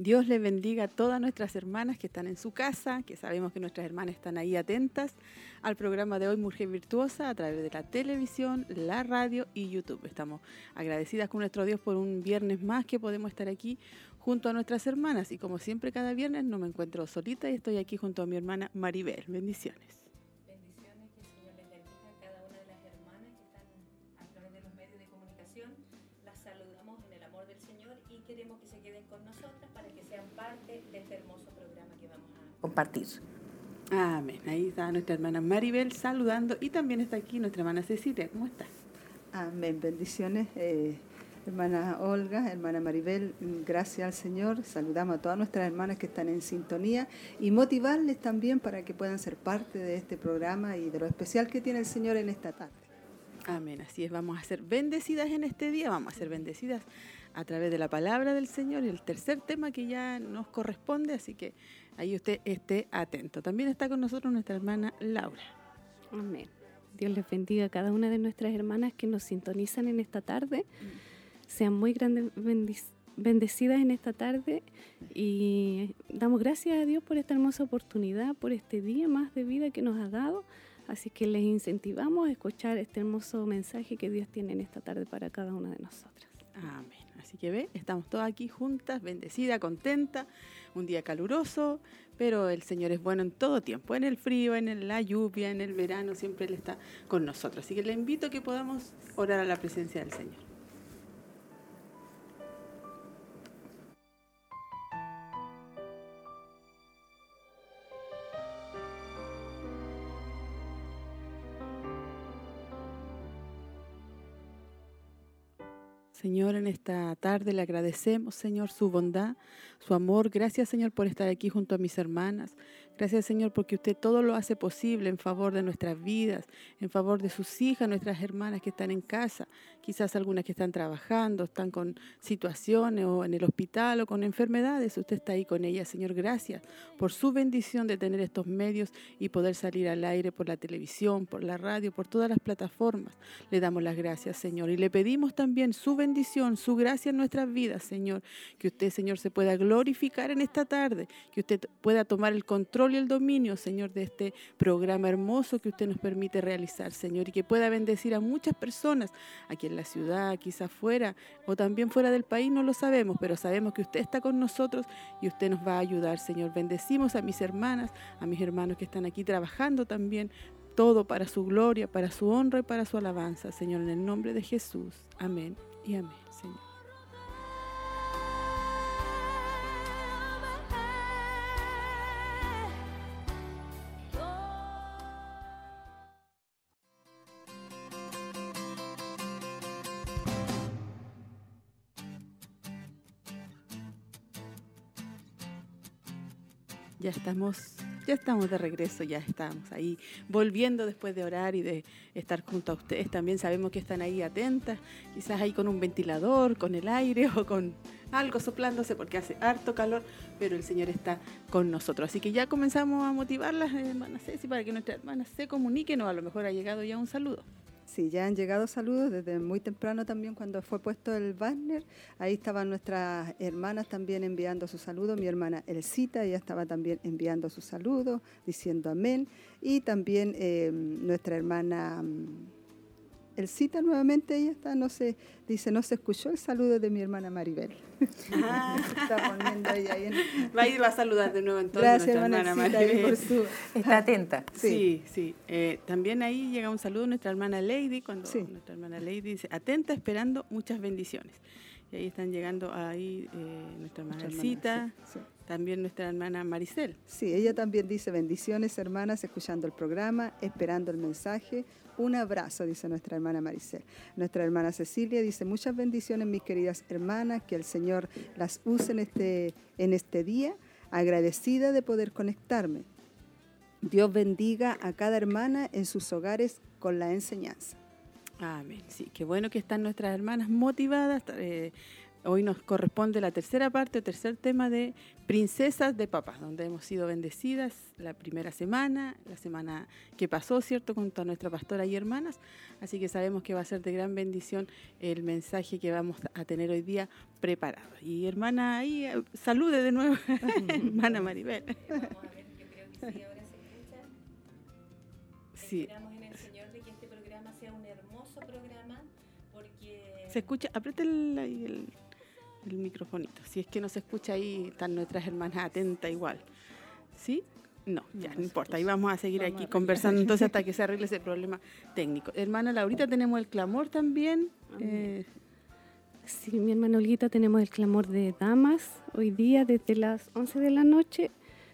Dios les bendiga a todas nuestras hermanas que están en su casa, que sabemos que nuestras hermanas están ahí atentas al programa de hoy Mujer Virtuosa a través de la televisión, la radio y YouTube. Estamos agradecidas con nuestro Dios por un viernes más que podemos estar aquí junto a nuestras hermanas. Y como siempre cada viernes no me encuentro solita y estoy aquí junto a mi hermana Maribel. Bendiciones. Compartir. Amén. Ahí está nuestra hermana Maribel saludando y también está aquí nuestra hermana Cecilia. ¿Cómo está? Amén. Bendiciones, eh, hermana Olga, hermana Maribel. Gracias al Señor. Saludamos a todas nuestras hermanas que están en sintonía y motivarles también para que puedan ser parte de este programa y de lo especial que tiene el Señor en esta tarde. Amén. Así es, vamos a ser bendecidas en este día, vamos a ser bendecidas a través de la palabra del Señor, el tercer tema que ya nos corresponde, así que ahí usted esté atento. También está con nosotros nuestra hermana Laura. Amén. Dios les bendiga a cada una de nuestras hermanas que nos sintonizan en esta tarde. Sean muy grandes bendecidas en esta tarde y damos gracias a Dios por esta hermosa oportunidad, por este día más de vida que nos ha dado. Así que les incentivamos a escuchar este hermoso mensaje que Dios tiene en esta tarde para cada una de nosotras. Amén. Así que ve, estamos todas aquí juntas, bendecidas, contentas, un día caluroso, pero el Señor es bueno en todo tiempo, en el frío, en la lluvia, en el verano, siempre Él está con nosotros. Así que le invito a que podamos orar a la presencia del Señor. Señor, en esta tarde le agradecemos, Señor, su bondad, su amor. Gracias, Señor, por estar aquí junto a mis hermanas. Gracias, Señor, porque usted todo lo hace posible en favor de nuestras vidas, en favor de sus hijas, nuestras hermanas que están en casa, quizás algunas que están trabajando, están con situaciones o en el hospital o con enfermedades. Usted está ahí con ellas, Señor. Gracias por su bendición de tener estos medios y poder salir al aire por la televisión, por la radio, por todas las plataformas. Le damos las gracias, Señor. Y le pedimos también su bendición, su gracia en nuestras vidas, Señor. Que usted, Señor, se pueda glorificar en esta tarde, que usted pueda tomar el control y el dominio, Señor, de este programa hermoso que usted nos permite realizar, Señor, y que pueda bendecir a muchas personas aquí en la ciudad, quizás fuera o también fuera del país, no lo sabemos, pero sabemos que usted está con nosotros y usted nos va a ayudar, Señor. Bendecimos a mis hermanas, a mis hermanos que están aquí trabajando también, todo para su gloria, para su honra y para su alabanza, Señor, en el nombre de Jesús. Amén y amén, Señor. Ya estamos, ya estamos de regreso, ya estamos ahí volviendo después de orar y de estar junto a ustedes. También sabemos que están ahí atentas, quizás ahí con un ventilador, con el aire o con algo soplándose porque hace harto calor, pero el Señor está con nosotros. Así que ya comenzamos a motivarlas, hermanas Ceci, para que nuestras hermanas se comuniquen o a lo mejor ha llegado ya un saludo. Sí, ya han llegado saludos desde muy temprano también cuando fue puesto el banner. Ahí estaban nuestras hermanas también enviando sus saludos. Mi hermana Elcita, ella estaba también enviando sus saludos, diciendo amén. Y también eh, nuestra hermana mm, Elcita nuevamente, ella está, no se, dice, no se escuchó el saludo de mi hermana Maribel. está poniendo ella ahí en- Va a ir va a saludar de nuevo entonces Gracias, nuestra hermana Maribel. por su... Está atenta. Sí, sí. Eh, también ahí llega un saludo a nuestra hermana Lady, cuando Sí. nuestra hermana Lady dice, atenta, esperando muchas bendiciones. Y ahí están llegando ahí eh, nuestra hermana Nuestra Cita, hermana, sí, sí. también nuestra hermana Maricel. Sí, ella también dice bendiciones hermanas, escuchando el programa, esperando el mensaje. Un abrazo, dice nuestra hermana Maricel. Nuestra hermana Cecilia dice muchas bendiciones, mis queridas hermanas, que el Señor las use en este, en este día, agradecida de poder conectarme. Dios bendiga a cada hermana en sus hogares con la enseñanza. Amén. Sí, qué bueno que están nuestras hermanas motivadas. eh, hoy nos corresponde la tercera parte, o tercer tema de Princesas de Papas, donde hemos sido bendecidas la primera semana, la semana que pasó, ¿cierto?, junto a nuestra pastora y hermanas. Así que sabemos que va a ser de gran bendición el mensaje que vamos a tener hoy día preparado. Y hermana, ahí eh, salude de nuevo, hermana Maribel. Vamos a ver, yo creo que sí, ahora se escucha. Sí, Esperamos en el Señor de que este programa sea un hermoso programa porque se escucha, aprieta el, el, el microfonito. Si es que no se escucha ahí, están nuestras hermanas atentas igual. ¿Sí? No, ya, No importa. Ahí vamos a seguir Vamos aquí conversando entonces hasta que se arregle ese problema técnico. Hermana Laurita, tenemos el clamor también. Eh, Sí, mi hermana Olguita, tenemos el clamor de damas hoy día desde las 11 de la noche.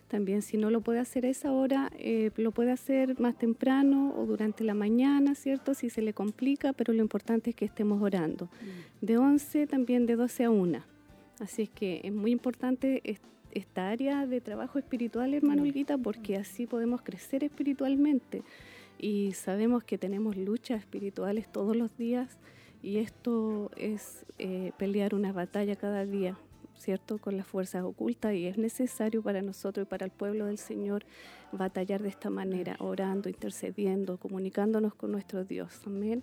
También si no lo puede hacer a esa hora, eh, lo puede hacer más temprano o durante la mañana, ¿cierto? Si se le complica, pero lo importante es que estemos orando. De 11 también de 12 a 1. Así es que es muy importante es- esta área de trabajo espiritual, hermano Olguita, porque así podemos crecer espiritualmente. Y sabemos que tenemos luchas espirituales todos los días y esto es eh, pelear una batalla cada día, ¿cierto? Con las fuerzas ocultas y es necesario para nosotros y para el pueblo del Señor batallar de esta manera, orando, intercediendo, comunicándonos con nuestro Dios. Amén.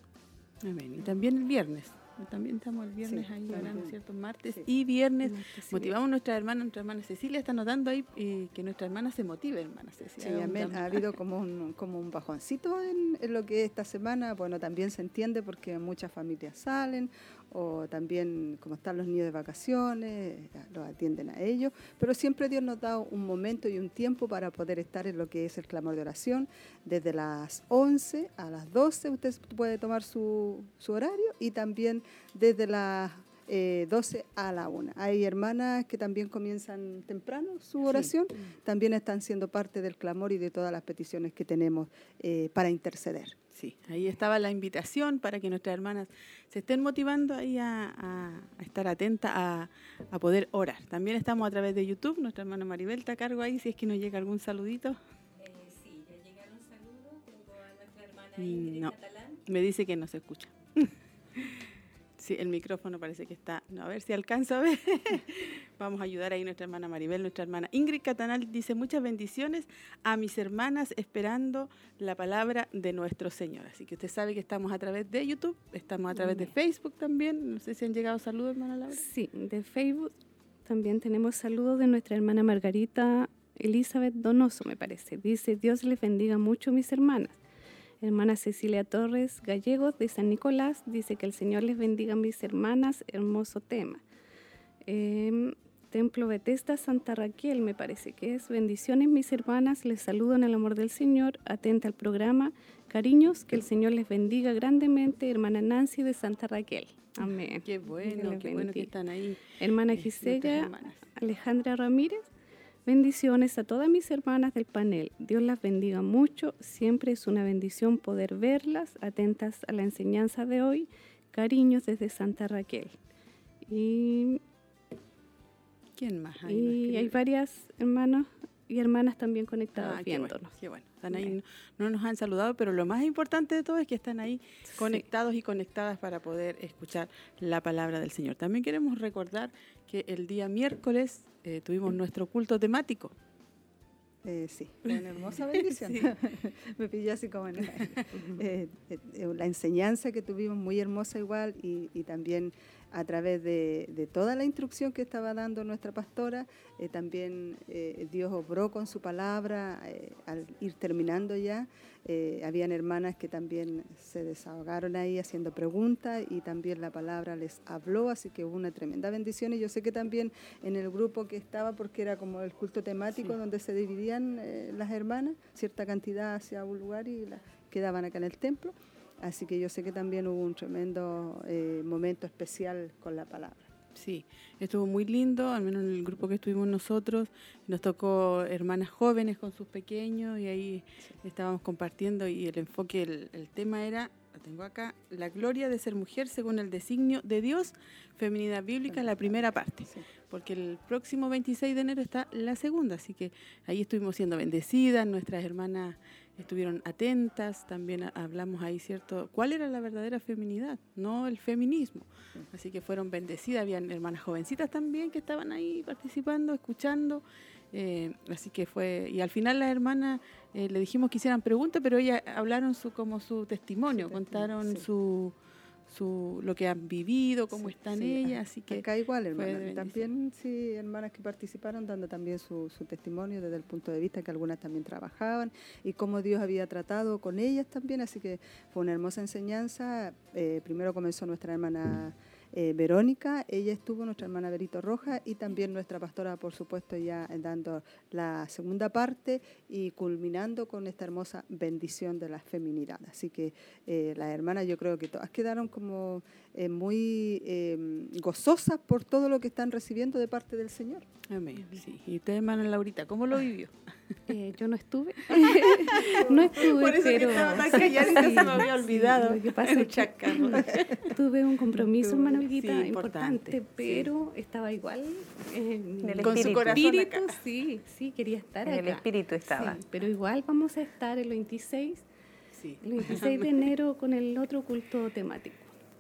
amén. Y también el viernes. También estamos el viernes Sí, ahí orando, ¿cierto? Martes Sí. y viernes. Martes Motivamos a nuestra hermana, nuestra hermana Cecilia está notando ahí eh, que nuestra hermana se motive, hermana Cecilia. Amén. Ha habido como un, como un bajoncito en, en lo que es esta semana. Bueno, también se entiende porque muchas familias salen o también como están los niños de vacaciones, eh, los atienden a ellos. Pero siempre Dios nos da un momento y un tiempo para poder estar en lo que es el clamor de oración. Desde las 11 a las 12 usted puede tomar su, su horario y también desde las eh, 12 a la 1. Hay hermanas que también comienzan temprano su oración también están siendo parte del clamor y de todas las peticiones que tenemos eh, para interceder. Sí, ahí estaba la invitación para que nuestras hermanas se estén motivando ahí a, a- a estar atentas a, a poder orar. También estamos a través de YouTube, nuestra hermana Maribel está a cargo ahí, si es que nos llega algún saludito. eh, sí, ya llegaron saludos. Tengo a nuestra hermana Mm, Ingrid no. Catalán. Me dice que no se escucha. Sí, el micrófono parece que está. No, a ver si alcanzo a ver. Vamos a ayudar ahí nuestra hermana Maribel, nuestra hermana Ingrid Catanal dice muchas bendiciones a mis hermanas esperando la palabra de nuestro Señor. Así que usted sabe que estamos a través de YouTube, estamos a través de. Facebook también. No sé si han llegado saludos, hermana Laura. Sí, de Facebook también tenemos saludos de nuestra hermana Margarita Elizabeth Donoso, me parece. Dice, Dios les bendiga mucho mis hermanas. Hermana Cecilia Torres Gallegos de San Nicolás dice que el Señor les bendiga mis hermanas, hermoso tema. Em, Templo Betesda Santa Raquel, me parece que es. Bendiciones mis hermanas, les saludo en el amor del Señor, atenta al programa. Cariños, que el Señor les bendiga grandemente, hermana Nancy de Santa Raquel. Amén. Qué bueno, qué bueno que están ahí. Hermana Gisela. Alejandra Ramírez, bendiciones a todas mis hermanas del panel. Dios las bendiga mucho. Siempre es una bendición poder verlas, atentas a la enseñanza de hoy. Cariños desde Santa Raquel. Y, ¿Quién más? hay? y hay varias hermanos y hermanas también conectadas Ah, qué bueno, viéndonos. qué bueno. Están ahí, no, no nos han saludado, pero lo más importante de todo es que están ahí Sí. conectados y conectadas para poder escuchar la palabra del Señor. También queremos recordar que el día miércoles eh, tuvimos nuestro culto temático. Eh, sí, una hermosa bendición. Sí. Me pilló así como en eh, la enseñanza que tuvimos muy hermosa igual y, y también a través de, de toda la instrucción que estaba dando nuestra pastora, eh, también eh, Dios obró con su palabra eh, al ir terminando ya. habían hermanas que también se desahogaron ahí haciendo preguntas y también la palabra les habló, así que hubo una tremenda bendición y yo sé que también en el grupo que estaba, porque era como el culto temático Sí. donde se dividían las hermanas, cierta cantidad hacia un lugar y las quedaban acá en el templo. Así que yo sé que también hubo un tremendo eh, momento especial con la palabra. Sí, estuvo muy lindo, al menos en el grupo que estuvimos nosotros. Nos tocó hermanas jóvenes con sus pequeños y ahí estábamos compartiendo y el enfoque, el, el tema era lo tengo acá, la gloria de ser mujer según el designio de Dios, feminidad bíblica, la primera parte, porque el próximo 26 de enero está la segunda, así que ahí estuvimos siendo bendecidas, nuestras hermanas estuvieron atentas, también hablamos ahí, ¿cierto? ¿Cuál era la verdadera feminidad? No el feminismo. Así que fueron bendecidas, habían hermanas jovencitas también que estaban ahí participando, escuchando. Eh, así que fue, y al final las hermanas eh, le dijimos que hicieran preguntas, pero ellas hablaron su, como su testimonio, contaron su, su, lo que han vivido, cómo están ellas, así que... Acá igual, hermanas. También, sí, hermanas que participaron dando también su, su, testimonio desde el punto de vista que algunas también trabajaban y cómo Dios había tratado con ellas también, así que fue una hermosa enseñanza. Eh, primero comenzó nuestra hermana... Eh, Verónica, ella estuvo, nuestra hermana Berito Roja, y también nuestra pastora, por supuesto, ya dando la segunda parte y culminando con esta hermosa bendición de la feminidad. Así que eh, las hermanas yo creo que todas quedaron como eh, muy eh, gozosas por todo lo que están recibiendo de parte del Señor. Amén. Sí. Y usted, hermana Laurita, ¿cómo lo vivió? Eh, yo no estuve. no estuve, Por eso pero. que estaba tan calladita, sí, se me había olvidado. sí, lo que pasa es que tuve un compromiso, hermana Olguita, Sí, importante, importante, pero estaba igual en el Con su espíritu. corazón espíritu, acá. sí, sí, quería estar En el acá. espíritu estaba. Pero igual vamos a estar el 26, Sí. el 26 de enero con el otro culto temático.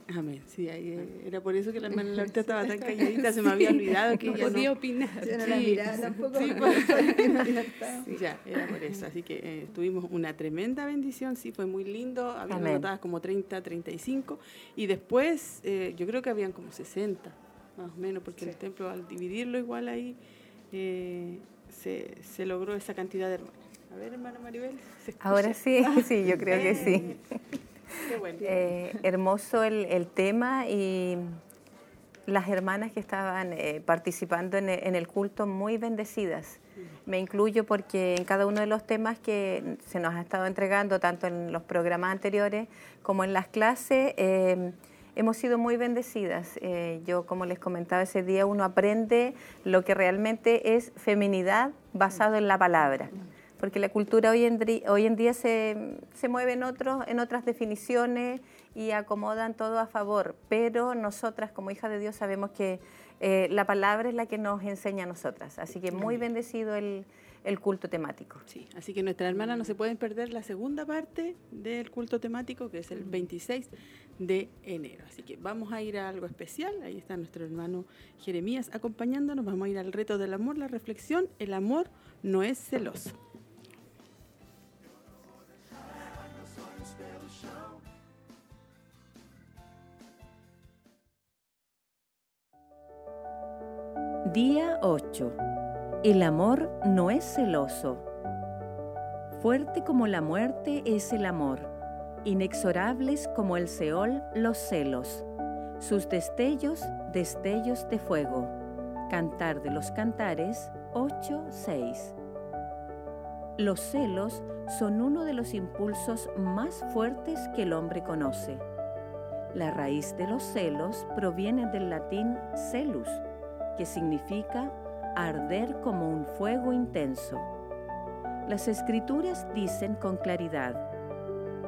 Amén. Sí, ahí, eh, era por eso que la hermana Laurita estaba tan calladita, se me había olvidado que No ella podía no... opinar. Yo no la Sí, miraba tampoco. sí. Ya, era por eso. Así que eh, tuvimos una tremenda bendición, sí, fue muy lindo. Habían anotadas como 30, 35. Y después, eh, yo creo que habían como 60, más o menos, porque el templo, al dividirlo igual ahí, eh, se, se logró esa cantidad de hermanas. A ver, hermana Maribel. ¿se escucha? Ahora sí, sí, yo creo que sí. Qué. Eh, hermoso el, tema y las hermanas que estaban eh, participando en el, en el culto muy bendecidas. Me incluyo porque en cada uno de los temas que se nos ha estado entregando, tanto en los programas anteriores como en las clases, eh, hemos sido muy bendecidas. Eh, yo, como les comentaba ese día, uno aprende lo que realmente es feminidad basado en la palabra porque la cultura hoy en, hoy en día se, se mueve en, otros, en otras definiciones y acomodan todo a favor, pero nosotras como hijas de Dios sabemos que eh, la palabra es la que nos enseña a nosotras, así que muy bendecido el, el culto temático. Sí, así que nuestras hermanas no se pueden perder la segunda parte del culto temático, que es el 26 de enero. Así que vamos a ir a algo especial. Ahí está nuestro hermano Jeremías acompañándonos. Vamos a ir al reto del amor, la reflexión. El amor no es celoso. Día 8. El amor no es celoso. Fuerte como la muerte es el amor, inexorables como el Seol los celos. Sus destellos, destellos de fuego. Cantar de los Cantares 8:6. Los celos son uno de los impulsos más fuertes que el hombre conoce. La raíz de los celos proviene del latín celus, que significa arder como un fuego intenso. Las escrituras dicen con claridad,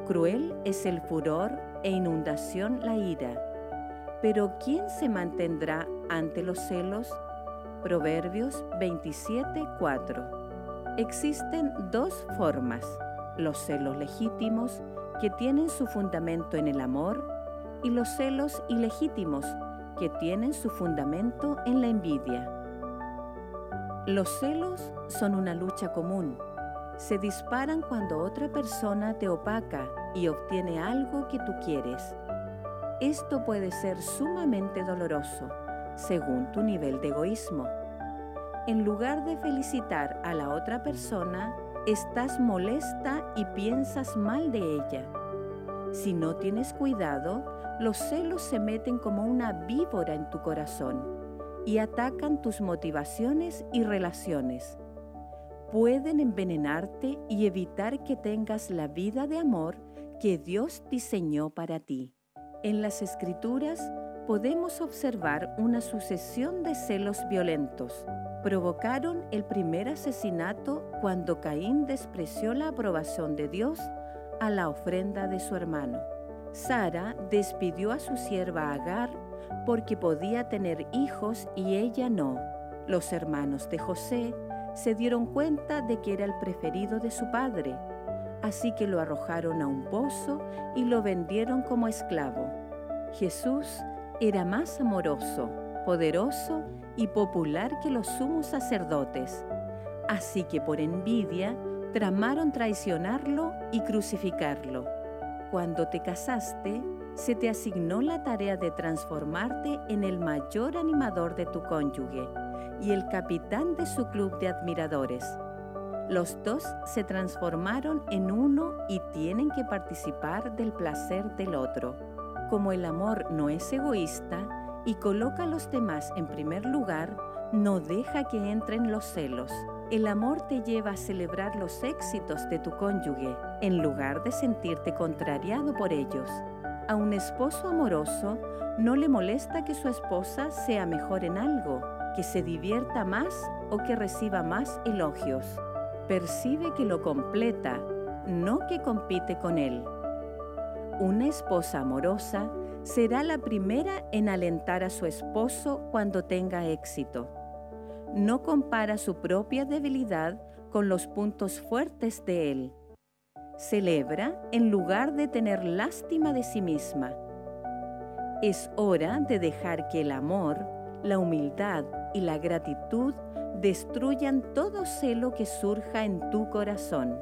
cruel es el furor e inundación la ira, pero ¿quién se mantendrá ante los celos? Proverbios 27:4. Existen dos formas, los celos legítimos, que tienen su fundamento en el amor, y los celos ilegítimos, que tienen su fundamento en la envidia. Los celos son una lucha común. Se disparan cuando otra persona te opaca y obtiene algo que tú quieres. Esto puede ser sumamente doloroso, según tu nivel de egoísmo. En lugar de felicitar a la otra persona, estás molesta y piensas mal de ella. Si no tienes cuidado, los celos se meten como una víbora en tu corazón y atacan tus motivaciones y relaciones. Pueden envenenarte y evitar que tengas la vida de amor que Dios diseñó para ti. En las escrituras, podemos observar una sucesión de celos violentos. Provocaron el primer asesinato cuando Caín despreció la aprobación de Dios a la ofrenda de su hermano. Sara despidió a su sierva Agar porque podía tener hijos y ella no. Los hermanos de José se dieron cuenta de que era el preferido de su padre, así que lo arrojaron a un pozo y lo vendieron como esclavo. Jesús era más amoroso, poderoso y popular que los sumos sacerdotes, así que por envidia tramaron traicionarlo y crucificarlo. Cuando te casaste, se te asignó la tarea de transformarte en el mayor animador de tu cónyuge y el capitán de su club de admiradores. Los dos se transformaron en uno y tienen que participar del placer del otro. Como el amor no es egoísta y coloca a los demás en primer lugar, no deja que entren los celos. El amor te lleva a celebrar los éxitos de tu cónyuge en lugar de sentirte contrariado por ellos. A un esposo amoroso no le molesta que su esposa sea mejor en algo, que se divierta más o que reciba más elogios. Percibe que lo completa, no que compite con él. Una esposa amorosa será la primera en alentar a su esposo cuando tenga éxito. No compara su propia debilidad con los puntos fuertes de él celebra en lugar de tener lástima de sí misma. Es hora de dejar que el amor, la humildad y la gratitud destruyan todo celo que surja en tu corazón.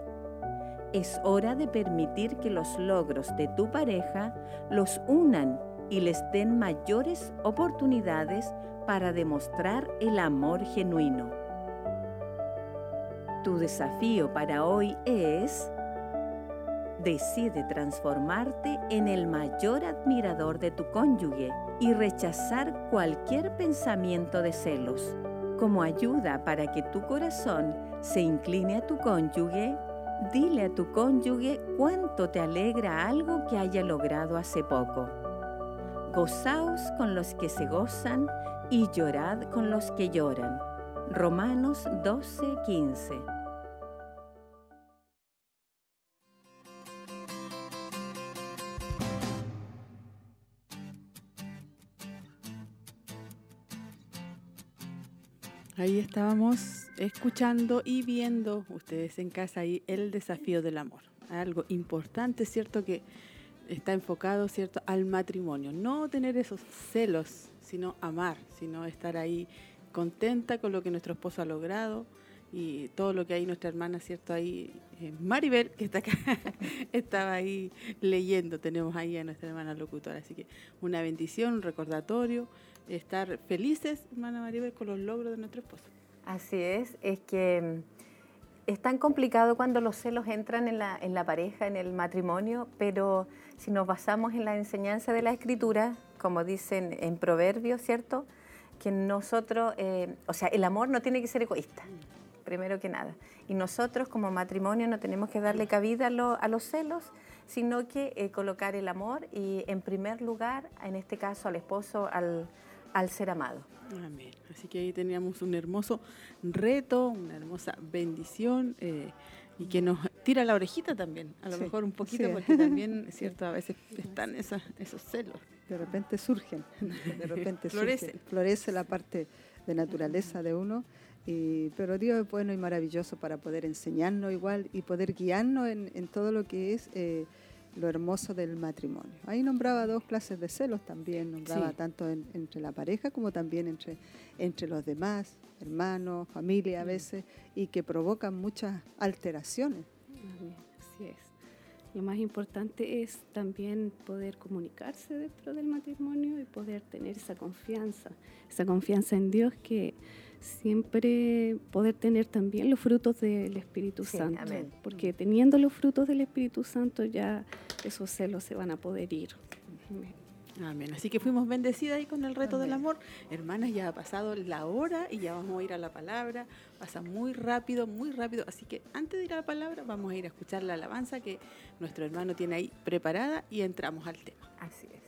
Es hora de permitir que los logros de tu pareja los unan y les den mayores oportunidades para demostrar el amor genuino. Tu desafío para hoy es Decide transformarte en el mayor admirador de tu cónyuge y rechazar cualquier pensamiento de celos. Como ayuda para que tu corazón se incline a tu cónyuge, dile a tu cónyuge cuánto te alegra algo que haya logrado hace poco. Gozaos con los que se gozan y llorad con los que lloran. Romanos 12:15 Ahí estábamos escuchando y viendo ustedes en casa ahí el desafío del amor. Algo importante, ¿cierto? Que está enfocado, ¿cierto? Al matrimonio. No tener esos celos, sino amar, sino estar ahí contenta con lo que nuestro esposo ha logrado y todo lo que hay nuestra hermana, ¿cierto? Ahí, eh, Maribel, que está acá, estaba ahí leyendo, tenemos ahí a nuestra hermana locutora. Así que una bendición, un recordatorio estar felices, hermana Maribel, con los logros de nuestro esposo. Así es, es que mm, es tan complicado cuando los celos entran en la, en la pareja, en el matrimonio, pero si nos basamos en la enseñanza de la escritura, como dicen en Proverbios, ¿cierto? Que nosotros, eh, o sea, el amor no tiene que ser egoísta, primero que nada. Y nosotros como matrimonio no tenemos que darle cabida a, a los celos, sino que eh, colocar el amor y en primer lugar, en este caso al esposo, al, al ser amado. Amén. Así que ahí teníamos un hermoso reto, una hermosa bendición eh, y que nos tira la orejita también, a lo mejor un poquito, porque también, es cierto, a veces están esas, esos celos. De repente surgen, de repente florecen. florece la parte de naturaleza de uno. Y, pero Dios es bueno y maravilloso para poder enseñarnos igual y poder guiarnos en, en todo lo que es eh, lo hermoso del matrimonio. Ahí nombraba dos clases de celos también, nombraba tanto entre la pareja como también entre, entre los demás, hermanos, familia a mm. veces, y que provocan muchas alteraciones. Así es. Lo más importante es también poder comunicarse dentro del matrimonio y poder tener esa confianza, esa confianza en Dios que siempre poder tener también los frutos del Espíritu Santo. Porque teniendo los frutos del Espíritu Santo ya esos celos se van a poder ir. Amén. Así que fuimos bendecidas ahí con el reto del amor. Hermanas, ya ha pasado la hora y ya vamos a ir a la palabra. Pasa muy rápido, muy rápido. Así que antes de ir a la palabra, vamos a ir a escuchar la alabanza que nuestro hermano tiene ahí preparada y entramos al tema. Así es.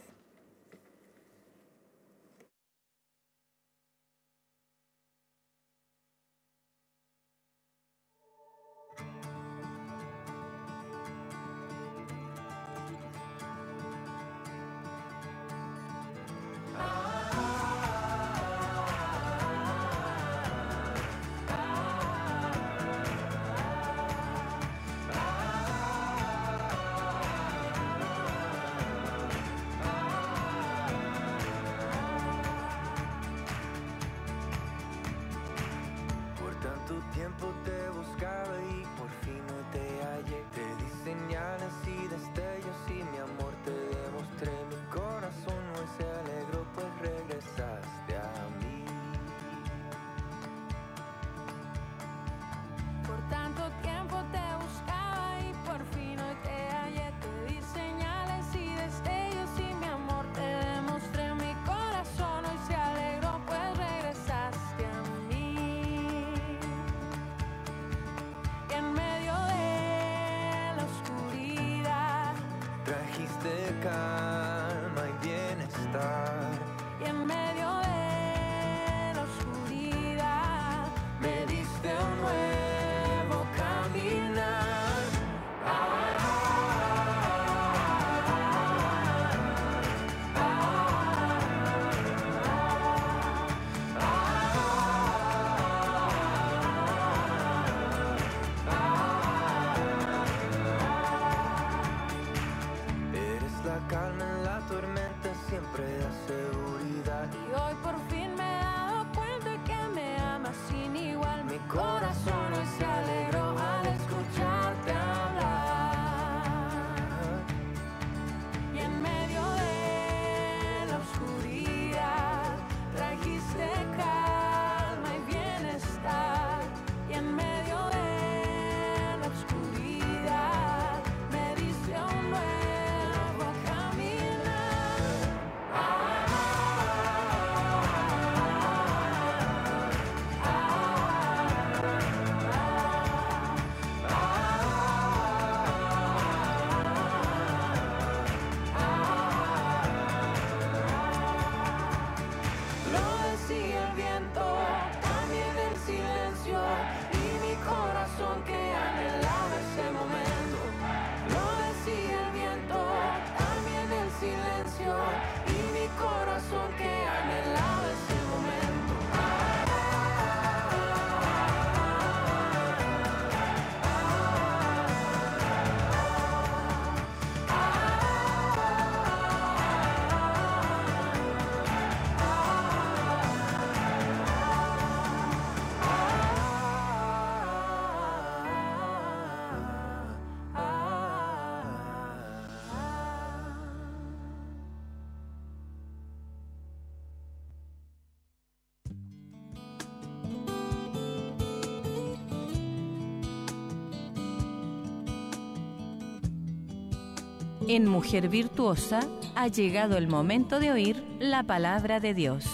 En Mujer Virtuosa ha llegado el momento de oír la palabra de Dios.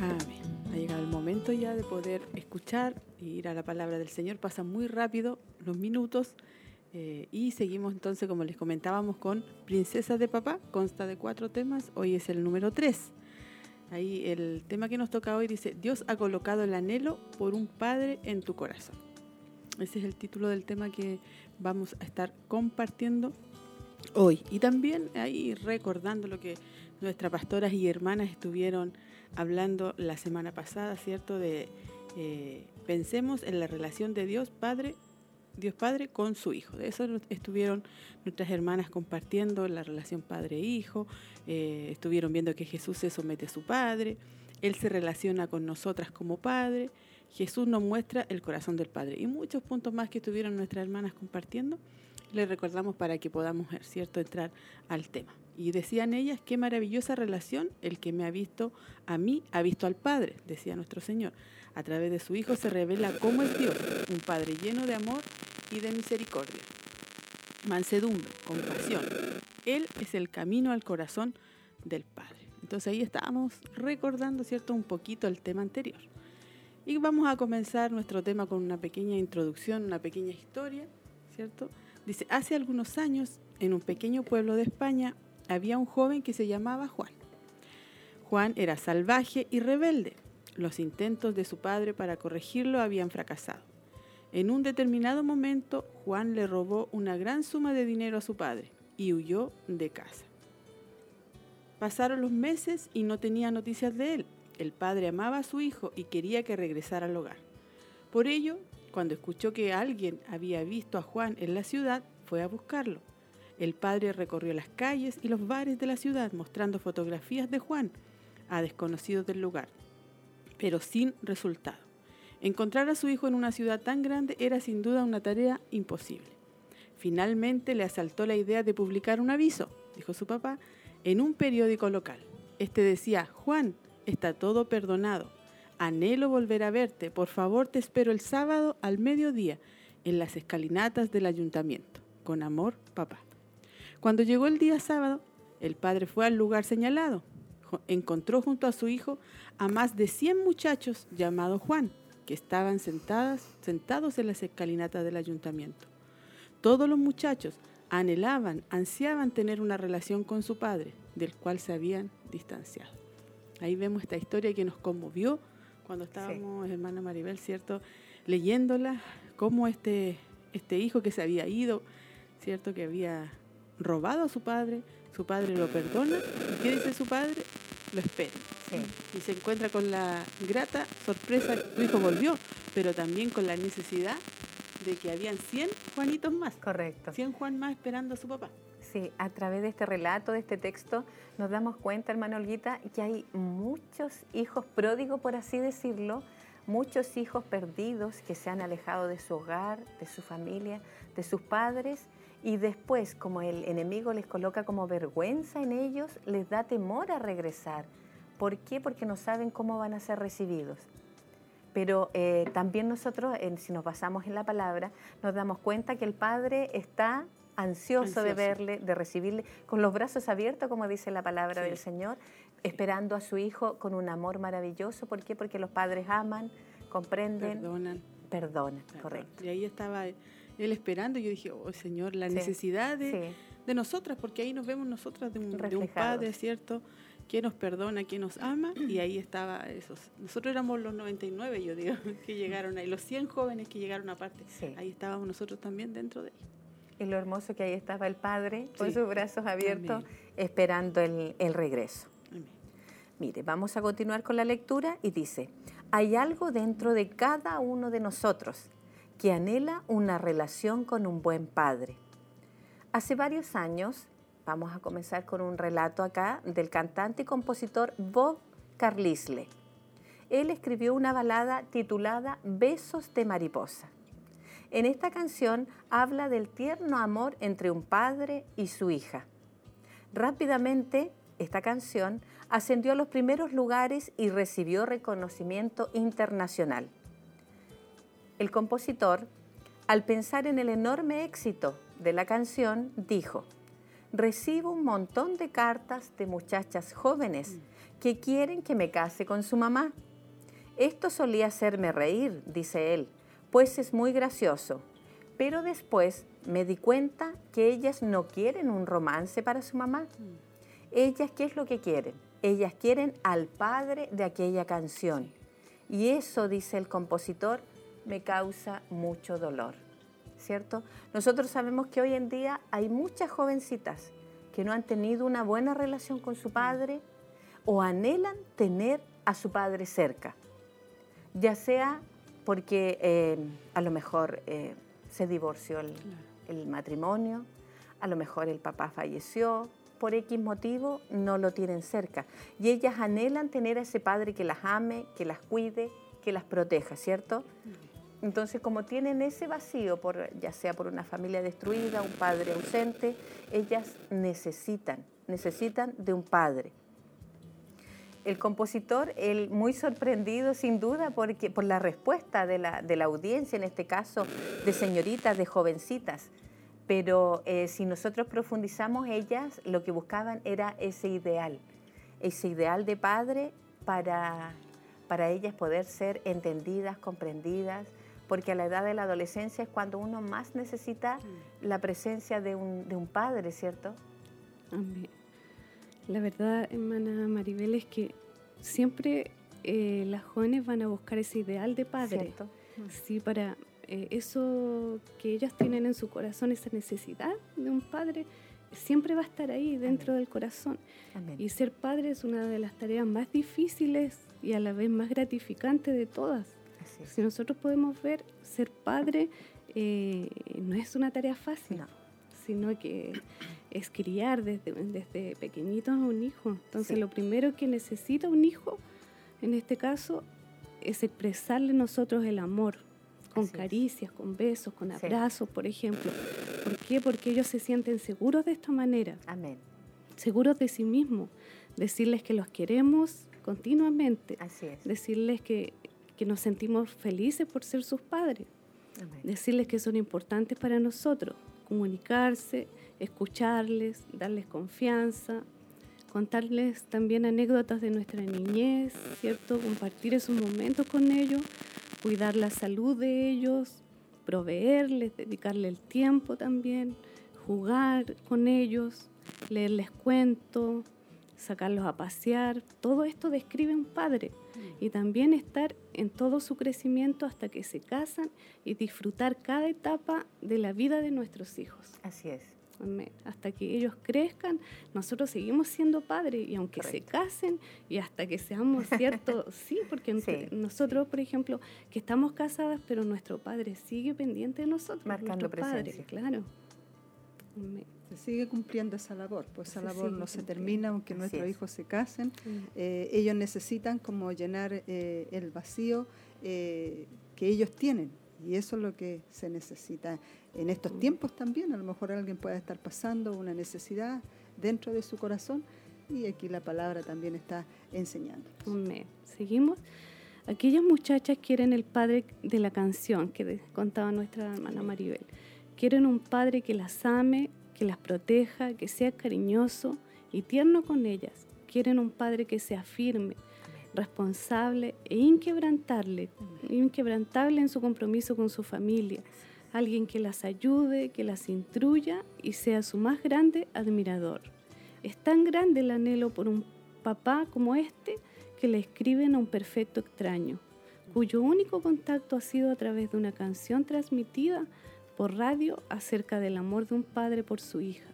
Amén. Ha llegado el momento ya de poder escuchar y ir a la palabra del Señor. Pasan muy rápido los minutos eh, y seguimos entonces, como les comentábamos, con Princesas de Papá. Consta de cuatro temas. Hoy es el número tres. Ahí el tema que nos toca hoy dice, Dios ha colocado el anhelo por un padre en tu corazón. Ese es el título del tema que vamos a estar compartiendo hoy. Y también ahí recordando lo que nuestras pastoras y hermanas estuvieron hablando la semana pasada, ¿cierto? De eh, pensemos en la relación de Dios Padre, Dios Padre con su Hijo. De eso estuvieron nuestras hermanas compartiendo la relación Padre-Hijo, eh, estuvieron viendo que Jesús se somete a su Padre, Él se relaciona con nosotras como Padre, Jesús nos muestra el corazón del Padre y muchos puntos más que estuvieron nuestras hermanas compartiendo. Les recordamos para que podamos, ¿cierto?, entrar al tema. Y decían ellas, qué maravillosa relación, el que me ha visto a mí, ha visto al Padre, decía nuestro Señor. A través de su Hijo se revela cómo es Dios, un Padre lleno de amor y de misericordia. Mansedumbre, compasión. Él es el camino al corazón del Padre. Entonces ahí estábamos recordando, ¿cierto?, un poquito el tema anterior. Y vamos a comenzar nuestro tema con una pequeña introducción, una pequeña historia, ¿cierto? Dice, hace algunos años, en un pequeño pueblo de España, había un joven que se llamaba Juan. Juan era salvaje y rebelde. Los intentos de su padre para corregirlo habían fracasado. En un determinado momento, Juan le robó una gran suma de dinero a su padre y huyó de casa. Pasaron los meses y no tenía noticias de él. El padre amaba a su hijo y quería que regresara al hogar. Por ello, cuando escuchó que alguien había visto a Juan en la ciudad, fue a buscarlo. El padre recorrió las calles y los bares de la ciudad mostrando fotografías de Juan a desconocidos del lugar, pero sin resultado. Encontrar a su hijo en una ciudad tan grande era sin duda una tarea imposible. Finalmente le asaltó la idea de publicar un aviso, dijo su papá, en un periódico local. Este decía, Juan, está todo perdonado. Anhelo volver a verte. Por favor, te espero el sábado al mediodía en las escalinatas del ayuntamiento. Con amor, papá. Cuando llegó el día sábado, el padre fue al lugar señalado. Encontró junto a su hijo a más de 100 muchachos llamados Juan, que estaban sentadas, sentados en las escalinatas del ayuntamiento. Todos los muchachos anhelaban, ansiaban tener una relación con su padre, del cual se habían distanciado. Ahí vemos esta historia que nos conmovió cuando estábamos, sí. hermana Maribel, ¿cierto? Leyéndola, cómo este, este hijo que se había ido, ¿cierto? Que había robado a su padre, su padre lo perdona, ¿y qué dice su padre? Lo espera. Sí. Y se encuentra con la grata sorpresa, su hijo volvió, pero también con la necesidad de que habían 100 Juanitos más. Correcto. 100 Juan más esperando a su papá. Sí, a través de este relato, de este texto, nos damos cuenta, hermano Olguita, que hay muchos hijos pródigos, por así decirlo, muchos hijos perdidos que se han alejado de su hogar, de su familia, de sus padres, y después, como el enemigo les coloca como vergüenza en ellos, les da temor a regresar. ¿Por qué? Porque no saben cómo van a ser recibidos. Pero eh, también nosotros, en- si nos basamos en la palabra, nos damos cuenta que el Padre está ansioso, de Ansioso. verle, de recibirle, con los brazos abiertos, como dice la palabra Sí. del Señor, esperando a su Hijo con un amor maravilloso. ¿Por qué? Porque los padres aman, comprenden, Perdonan. perdonan. perdón. Correcto. Y ahí estaba él esperando y yo dije, oh Señor, la Sí, necesidad de, Sí, de nosotras, porque ahí nos vemos nosotras de un, de un. Padre, ¿cierto? Que nos perdona, que nos ama, y ahí estaba esos. Nosotros éramos los 99, yo digo, que llegaron ahí, los 100 jóvenes que llegaron aparte. sí. Ahí estábamos nosotros también dentro de ellos. Y lo hermoso que ahí estaba el Padre con sus brazos abiertos, Amén. esperando el, el regreso. Amén. Mire, vamos a continuar con la lectura y dice, hay algo dentro de cada uno de nosotros que anhela una relación con un buen padre. Hace varios años, vamos a comenzar con un relato acá del cantante y compositor Bob Carlisle. Él escribió una balada titulada Besos de Mariposa. En esta canción habla del tierno amor entre un padre y su hija. Rápidamente, esta canción ascendió a los primeros lugares y recibió reconocimiento internacional. El compositor, al pensar en el enorme éxito de la canción, dijo, recibo un montón de cartas de muchachas jóvenes que quieren que me case con su mamá. Esto solía hacerme reír, dice él, pues es muy gracioso. Pero después me di cuenta que ellas no quieren un romance para su mamá. Ellas, ¿qué es lo que quieren? Ellas quieren al padre de aquella canción. Y eso, dice el compositor, me causa mucho dolor. ¿Cierto? Nosotros sabemos que hoy en día hay muchas jovencitas que no han tenido una buena relación con su padre o anhelan tener a su padre cerca. Ya sea porque eh, a lo mejor eh, se divorció el, el matrimonio, a lo mejor el papá falleció, por X motivo no lo tienen cerca. Y ellas anhelan tener a ese padre que las ame, que las cuide, que las proteja, ¿cierto? Entonces, como tienen ese vacío, por, ya sea por una familia destruida, un padre ausente, ellas necesitan, necesitan de un padre. El compositor, muy sorprendido sin duda porque, por la respuesta de la, de la audiencia, en este caso de señoritas, de jovencitas, pero eh, si nosotros profundizamos, ellas lo que buscaban era ese ideal, ese ideal de padre para, para ellas poder ser entendidas, comprendidas, porque a la edad de la adolescencia es cuando uno más necesita la presencia de un, de un padre, ¿cierto? Amén. La verdad, hermana Maribel, es que siempre eh, las jóvenes van a buscar ese ideal de padre. ¿Cierto? Sí, para eh, eso que ellas tienen en su corazón, esa necesidad de un padre, siempre va a estar ahí dentro del corazón. Amén. Y ser padre es una de las tareas más difíciles y a la vez más gratificantes de todas. Si nosotros podemos ver, ser padre eh, no es una tarea fácil, No. sino que es criar desde, desde pequeñitos a un hijo. Entonces Sí. lo primero que necesita un hijo, en este caso, es expresarle nosotros el amor, con Así es. caricias, con besos, con Sí. abrazos, por ejemplo. ¿Por qué? Porque ellos se sienten seguros de esta manera Amén. seguros de sí mismos, decirles que los queremos continuamente, Así es. decirles que, que nos sentimos felices por ser sus padres, Amén. decirles que son importantes para nosotros, comunicarse, escucharles, darles confianza, contarles también anécdotas de nuestra niñez, ¿cierto? Compartir esos momentos con ellos, cuidar la salud de ellos, proveerles, dedicarle el tiempo también, jugar con ellos, leerles cuentos, sacarlos a pasear. Todo esto describe un padre. Y también estar en todo su crecimiento hasta que se casan y disfrutar cada etapa de la vida de nuestros hijos. Así es. Hasta que ellos crezcan, nosotros seguimos siendo padres y aunque Correcto. se casen y hasta que seamos ciertos, sí, porque Sí, nosotros, por ejemplo, que estamos casadas, pero nuestro padre sigue pendiente de nosotros. Marcando padre, presencia. claro. Amén. Se sigue cumpliendo esa labor, pues esa Se labor no se cumpliendo. termina aunque Así nuestros es. hijos se casen. Eh, ellos necesitan como llenar eh, el vacío eh, que ellos tienen y eso es lo que se necesita en estos tiempos también. A lo mejor alguien puede estar pasando una necesidad dentro de su corazón y aquí la palabra también está enseñando. Seguimos. Aquellas muchachas quieren el padre de la canción que contaba nuestra hermana Maribel. Quieren un padre que las ame, que las proteja, que sea cariñoso y tierno con ellas. Quieren un padre que sea firme, responsable e inquebrantable, inquebrantable en su compromiso con su familia. Alguien que las ayude, que las instruya y sea su más grande admirador. Es tan grande el anhelo por un papá como este que le escriben a un perfecto extraño, cuyo único contacto ha sido a través de una canción transmitida por radio acerca del amor de un padre por su hija,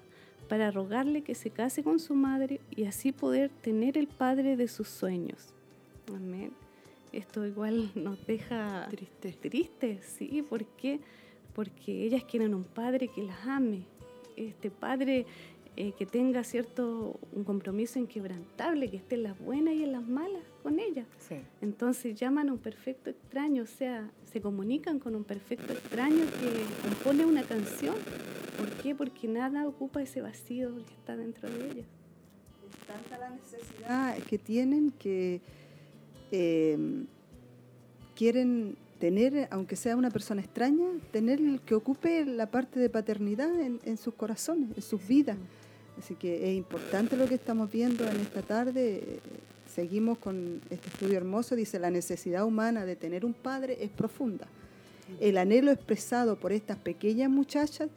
para rogarle que se case con su madre y así poder tener el padre de sus sueños. Amén. Esto igual nos deja Triste. tristes, sí, ¿por qué? Porque ellas quieren un padre que las ame, este padre eh, que tenga cierto un compromiso inquebrantable, que esté en las buenas y en las malas con ellas. Sí. Entonces llaman a un perfecto extraño, o sea, se comunican con un perfecto extraño que compone una canción. ¿Por qué? Porque nada ocupa ese vacío que está dentro de ellas. Es tanta la necesidad que tienen que eh, quieren tener, aunque sea una persona extraña, tener el que ocupe la parte de paternidad en, en sus corazones, en sus vidas. Así que es importante lo que estamos viendo en esta tarde. Seguimos con este estudio hermoso. Dice, la necesidad humana de tener un padre es profunda. El anhelo expresado por estas pequeñas muchachas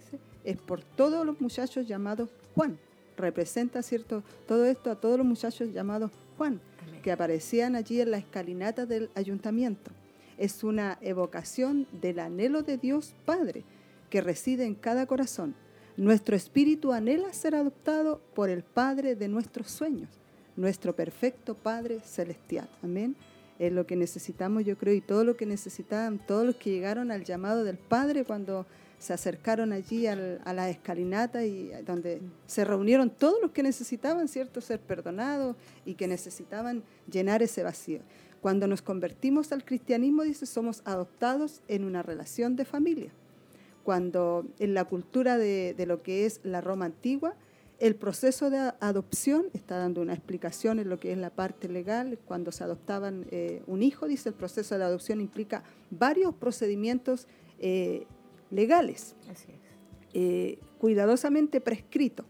es por todos los muchachos llamados Juan. Representa, ¿cierto? Todo esto a todos los muchachos llamados Juan, Amén. que aparecían allí en la escalinata del ayuntamiento. Es una evocación del anhelo de Dios Padre que reside en cada corazón. Nuestro espíritu anhela ser adoptado por el Padre de nuestros sueños, nuestro perfecto Padre celestial. Amén. Es lo que necesitamos, yo creo, y todo lo que necesitaban todos los que llegaron al llamado del Padre cuando se acercaron allí al- a la escalinata y donde se reunieron todos los que necesitaban, ¿cierto?, ser perdonados y que necesitaban llenar ese vacío. Cuando nos convertimos al cristianismo, dice, somos adoptados en una relación de familia. Cuando en la cultura de, de lo que es la Roma antigua, el proceso de adopción, está dando una explicación en lo que es la parte legal, cuando se adoptaban eh, un hijo, dice, el proceso de adopción implica varios procedimientos eh, legales Así es. eh, cuidadosamente prescrito.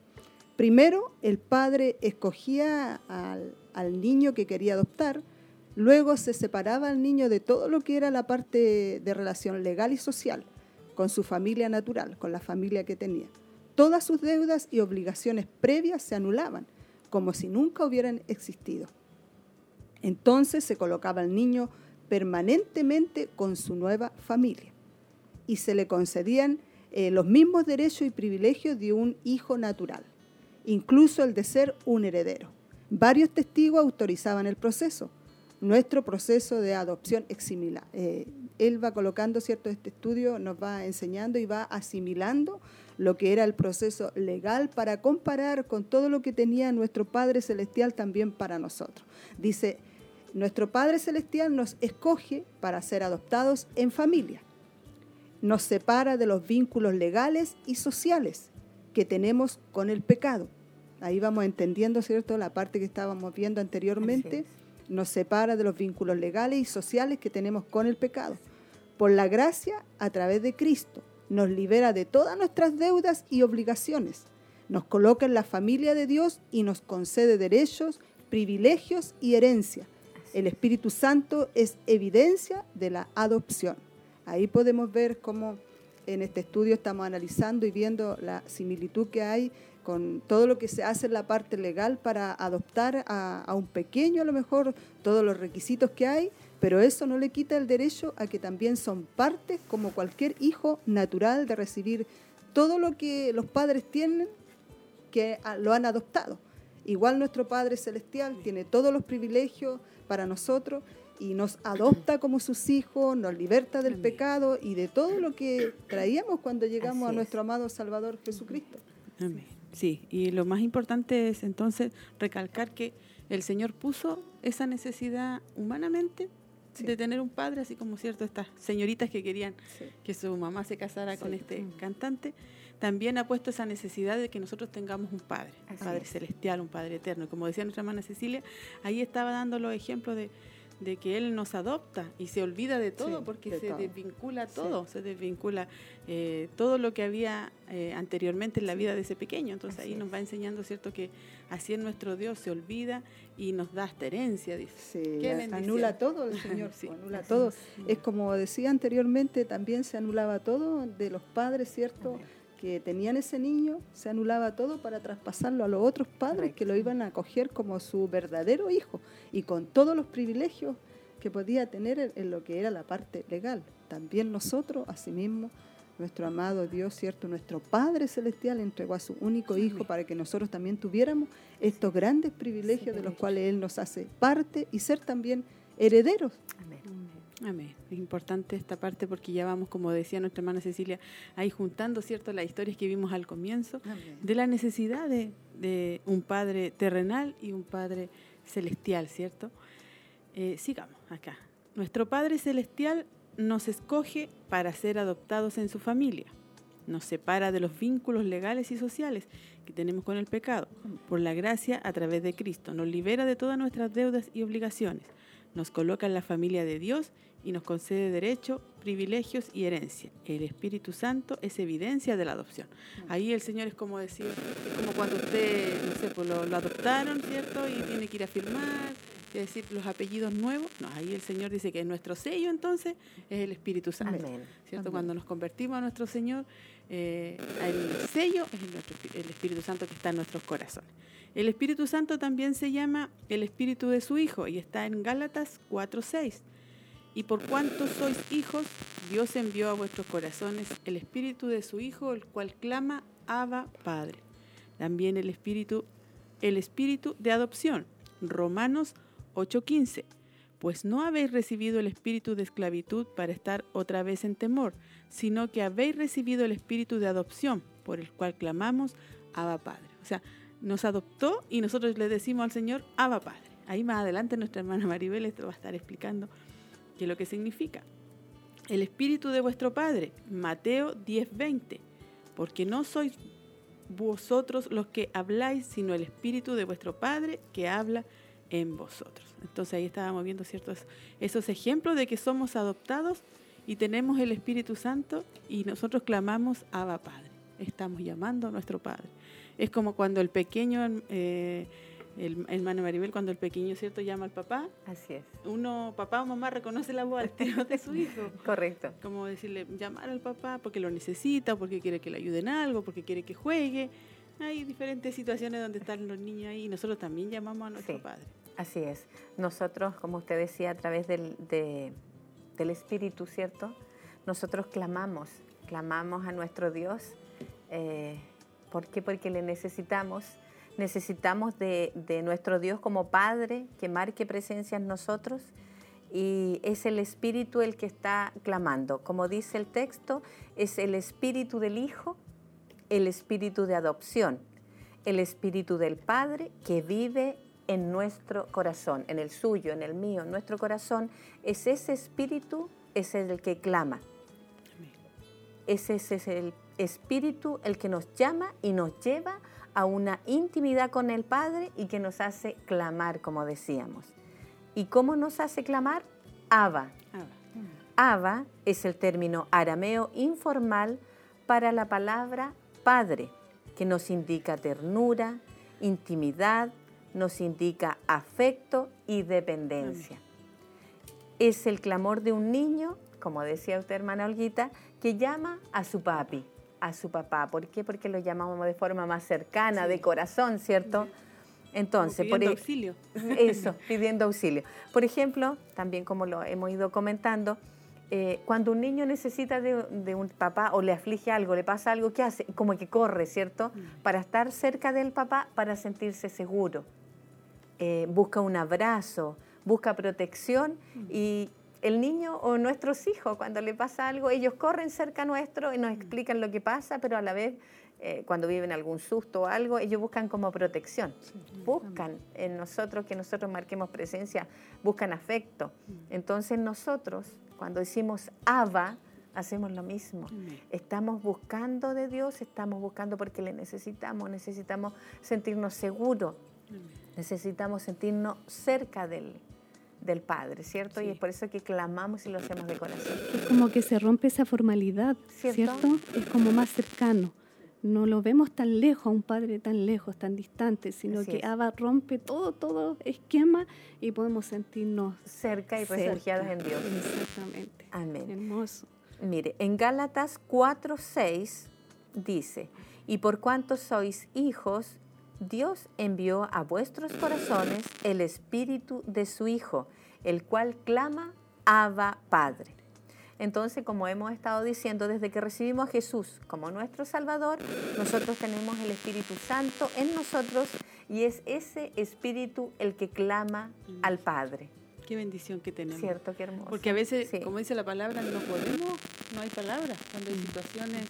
Primero, el padre escogía al, al niño que quería adoptar, luego se separaba al niño de todo lo que era la parte de relación legal y social con su familia natural, con la familia que tenía. Todas sus deudas y obligaciones previas se anulaban, como si nunca hubieran existido. Entonces se colocaba al niño permanentemente con su nueva familia y se le concedían eh, los mismos derechos y privilegios de un hijo natural, incluso el de ser un heredero. Varios testigos autorizaban el proceso. Nuestro proceso de adopción es él va colocando, ¿cierto? Este estudio nos va enseñando y va asimilando lo que era el proceso legal para comparar con todo lo que tenía nuestro Padre Celestial también para nosotros. Dice, nuestro Padre Celestial nos escoge para ser adoptados en familia nos separa de los vínculos legales y sociales que tenemos con el pecado. Ahí vamos entendiendo, ¿cierto? La parte que estábamos viendo anteriormente, nos separa de los vínculos legales y sociales que tenemos con el pecado. Por la gracia, a través de Cristo, nos libera de todas nuestras deudas y obligaciones. Nos coloca en la familia de Dios y nos concede derechos, privilegios y herencia. El Espíritu Santo es evidencia de la adopción. Ahí podemos ver cómo en este estudio estamos analizando y viendo la similitud que hay con todo lo que se hace en la parte legal para adoptar a, a un pequeño, a lo mejor, todos los requisitos que hay, pero eso no le quita el derecho a que también son parte, como cualquier hijo natural, de recibir todo lo que los padres tienen que lo han adoptado. Igual nuestro Padre Celestial tiene todos los privilegios para nosotros y nos adopta como sus hijos, nos liberta del pecado y de todo lo que traíamos cuando llegamos a es. nuestro amado Salvador Jesucristo. Amén. Sí, y lo más importante es entonces recalcar que el Señor puso esa necesidad humanamente Sí. de tener un padre, así como cierto estas señoritas que querían Sí. que su mamá se casara con este Mm. cantante, también ha puesto esa necesidad de que nosotros tengamos un padre, un padre es. celestial, un padre eterno. Y como decía nuestra hermana Cecilia, ahí estaba dando los ejemplos de, de que Él nos adopta y se olvida de todo Sí, porque de se todo. desvincula Sí. todo, se desvincula eh, todo lo que había eh, anteriormente en la vida de ese pequeño. Entonces Así ahí nos va enseñando, ¿cierto?, que así es nuestro Dios, se olvida y nos da esta herencia, dice. Sí, anula todo el Señor, Sí, anula así todo. es. Es como decía anteriormente, también se anulaba todo de los padres, ¿cierto? Amén. Que tenían ese niño, se anulaba todo para traspasarlo a los otros padres que lo iban a acoger como su verdadero hijo y con todos los privilegios que podía tener en, en lo que era la parte legal. También nosotros, asimismo, nuestro amado Dios, ¿cierto? Nuestro Padre Celestial entregó a su único hijo para que nosotros también tuviéramos estos grandes privilegios de los cuales Él nos hace parte y ser también herederos. Amén. Amén. Es importante esta parte porque ya vamos, como decía nuestra hermana Cecilia, ahí juntando, ¿cierto?, las historias que vimos al comienzo de la necesidad de, de un padre terrenal y un padre celestial, ¿cierto? Eh, sigamos acá. Nuestro Padre Celestial nos escoge para ser adoptados en su familia. Nos separa de los vínculos legales y sociales que tenemos con el pecado. Por la gracia a través de Cristo. Nos libera de todas nuestras deudas y obligaciones. Nos coloca en la familia de Dios y nos concede derecho, privilegios y herencia. El Espíritu Santo es evidencia de la adopción. Ahí el Señor es como decir, es como cuando usted, no sé, pues lo, lo adoptaron, ¿cierto? Y tiene que ir a firmar, y decir los apellidos nuevos. No, ahí el Señor dice que nuestro sello entonces es el Espíritu Santo. Amén. ¿cierto? Amén. Cuando nos convertimos a nuestro Señor, eh, el sello es el, nuestro- el Espíritu Santo que está en nuestros corazones. El Espíritu Santo también se llama el Espíritu de su Hijo y está en Gálatas 4:6. Y por cuanto sois hijos, Dios envió a vuestros corazones el Espíritu de su Hijo, el cual clama Abba Padre. También el Espíritu, el Espíritu de adopción. Romanos 8:15. Pues no habéis recibido el espíritu de esclavitud para estar otra vez en temor, sino que habéis recibido el espíritu de adopción, por el cual clamamos Abba Padre. O sea, nos adoptó y nosotros le decimos al Señor Abba Padre. Ahí más adelante nuestra hermana Maribel esto va a estar explicando qué es lo que significa. El espíritu de vuestro Padre, Mateo 10:20, porque no sois vosotros los que habláis, sino el espíritu de vuestro Padre que habla en vosotros. Entonces ahí estábamos viendo ciertos esos ejemplos de que somos adoptados y tenemos el Espíritu Santo y nosotros clamamos Abba Padre. Estamos llamando a nuestro Padre. Es como cuando el pequeño, eh, el hermano Maribel, cuando el pequeño cierto llama al papá, Así es. uno, papá o mamá reconoce la voz al tiro de su hijo. Correcto. Como decirle, llamar al papá porque lo necesita, porque quiere que le ayuden algo, porque quiere que juegue. Hay diferentes situaciones donde están los niños ahí y nosotros también llamamos a nuestro Sí. Padre. Así es. Nosotros, como usted decía, a través del, de- del Espíritu, ¿cierto? Nosotros clamamos, clamamos a nuestro Dios. Eh, ¿Por qué? Porque le necesitamos. Necesitamos de, de nuestro Dios como Padre que marque presencia en nosotros y es el Espíritu el que está clamando. Como dice el texto, es el Espíritu del Hijo, el Espíritu de adopción, el Espíritu del Padre que vive en nuestro corazón, en el suyo, en el mío, en nuestro corazón. Es ese Espíritu, es el que clama. Ese es el Espíritu el que nos llama y nos lleva a una intimidad con el Padre y que nos hace clamar, como decíamos. ¿Y cómo nos hace clamar? Abba. Abba es el término arameo informal para la palabra padre, que nos indica ternura, intimidad, nos indica afecto y dependencia. Es el clamor de un niño, como decía usted, hermana Olguita, que llama a su papi, a su papá. ¿Por qué? Porque lo llamamos de forma más cercana, de corazón, ¿cierto? Entonces, Como pidiendo e- auxilio. eso, pidiendo auxilio. Por ejemplo, también como lo hemos ido comentando, eh, cuando un niño necesita de, de un papá o le aflige algo, le pasa algo, ¿qué hace? Como que corre, ¿cierto? Para estar cerca del papá, para sentirse seguro. Eh, busca un abrazo, busca protección y el niño o nuestros hijos, cuando le pasa algo, ellos corren cerca nuestro y nos explican lo que pasa, pero a la vez eh, cuando viven algún susto o algo, ellos buscan como protección, buscan en nosotros que nosotros marquemos presencia, buscan afecto. Entonces nosotros, cuando decimos Abba, hacemos lo mismo. Estamos buscando de Dios, estamos buscando porque le necesitamos, necesitamos sentirnos seguros, necesitamos sentirnos cerca del, del Padre, ¿cierto? Y es por eso que clamamos y lo hacemos de corazón. Es como que se rompe esa formalidad, ¿Cierto? ¿cierto? Es como más cercano. No lo vemos tan lejos, a un padre tan lejos, tan distante, sino Así que. Abba rompe todo, todo esquema y podemos sentirnos Cerca y refugiados en Dios. Exactamente. Amén. Hermoso. Mire, en Gálatas 4:6 dice, y por cuanto sois hijos, Dios envió a vuestros corazones el espíritu de su Hijo, el cual clama, Abba Padre. Entonces, como hemos estado diciendo, desde que recibimos a Jesús como nuestro Salvador, nosotros tenemos el Espíritu Santo en nosotros y es ese espíritu el que clama al Padre. Qué bendición que tenemos. ¿Cierto? Qué hermoso. Porque a veces, Sí. como dice la palabra, no podemos, no hay palabras. Cuando hay situaciones,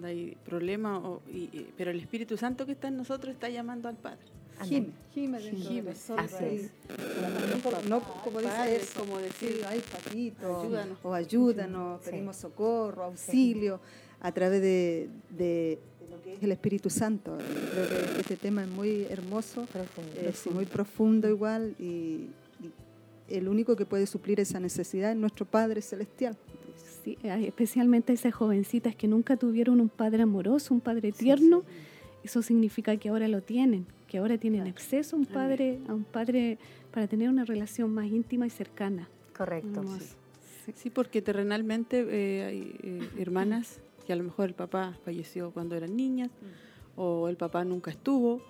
cuando hay problemas, o- y- y- pero el Espíritu Santo que está en nosotros está llamando al Padre. Gime, gime dentro de nosotros Así ahí. es. No, como dice Padre, eso, como decir, sí, ay papito, ayúdanos. o ayúdanos, Sí. pedimos socorro, auxilio, a través de, de- de lo que es el Espíritu Santo. Creo que este tema es muy hermoso, Profundo. es muy profundo igual, y, y el único que puede suplir esa necesidad es nuestro Padre Celestial. Sí, hay especialmente esas jovencitas que nunca tuvieron un padre amoroso, un padre tierno, eso significa que ahora lo tienen, que ahora tienen acceso a un Amén. padre, a un padre para tener una relación más íntima y cercana. Correcto. Hermoso. Sí, porque terrenalmente eh, hay eh, hermanas que a lo mejor el papá falleció cuando eran niñas, o el papá nunca estuvo,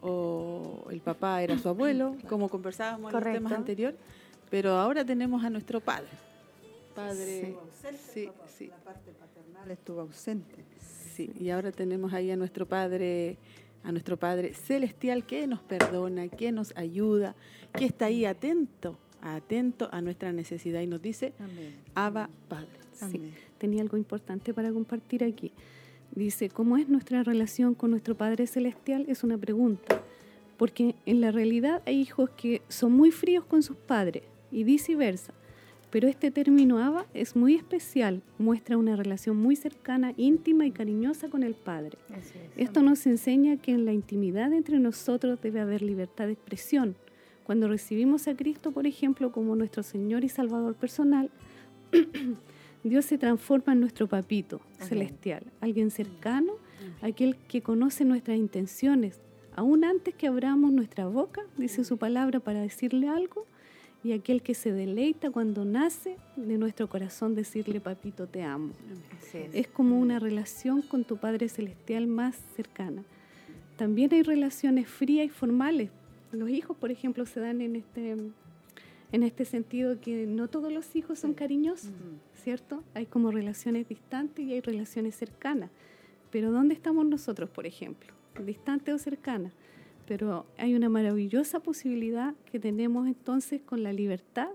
o el papá era su abuelo, como conversábamos en los temas anteriores, pero ahora tenemos a nuestro padre. Padre, sí, sí, La parte paternal estuvo ausente. sí, y ahora tenemos ahí a nuestro padre, a nuestro padre celestial que nos perdona, que nos ayuda, que está ahí atento, atento a nuestra necesidad y nos dice, Amén. Abba Padre. Sí, tenía algo importante para compartir aquí. Dice, ¿cómo es nuestra relación con nuestro Padre Celestial? Es una pregunta, porque en la realidad hay hijos que son muy fríos con sus padres y viceversa, pero este término Abba es muy especial, muestra una relación muy cercana, íntima y cariñosa con el Padre. Es. Esto nos enseña que en la intimidad entre nosotros debe haber libertad de expresión. Cuando recibimos a Cristo, por ejemplo, como nuestro Señor y Salvador personal, Dios se transforma en nuestro papito celestial, alguien cercano, aquel que conoce nuestras intenciones, aún antes que abramos nuestra boca, dice su palabra para decirle algo, y aquel que se deleita cuando nace de nuestro corazón decirle, papito, te amo. Es. Es como una relación con tu Padre Celestial más cercana. También hay relaciones frías y formales. Los hijos, por ejemplo, se dan en este, en este sentido que no todos los hijos son cariñosos, ¿cierto? Hay como relaciones distantes y hay relaciones cercanas. Pero ¿dónde estamos nosotros, por ejemplo? ¿Distante o cercana? Pero hay una maravillosa posibilidad que tenemos entonces con la libertad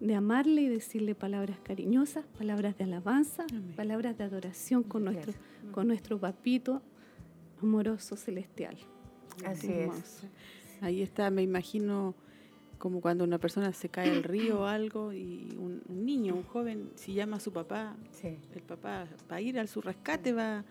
de amarle y decirle palabras cariñosas, palabras de alabanza, Amén. palabras de adoración con nuestro, con nuestro papito amoroso celestial. Así es. Ahí está, me imagino como cuando una persona se cae al río o algo y un, un niño, un joven, si llama a su papá, Sí. el papá va a ir a su rescate, va,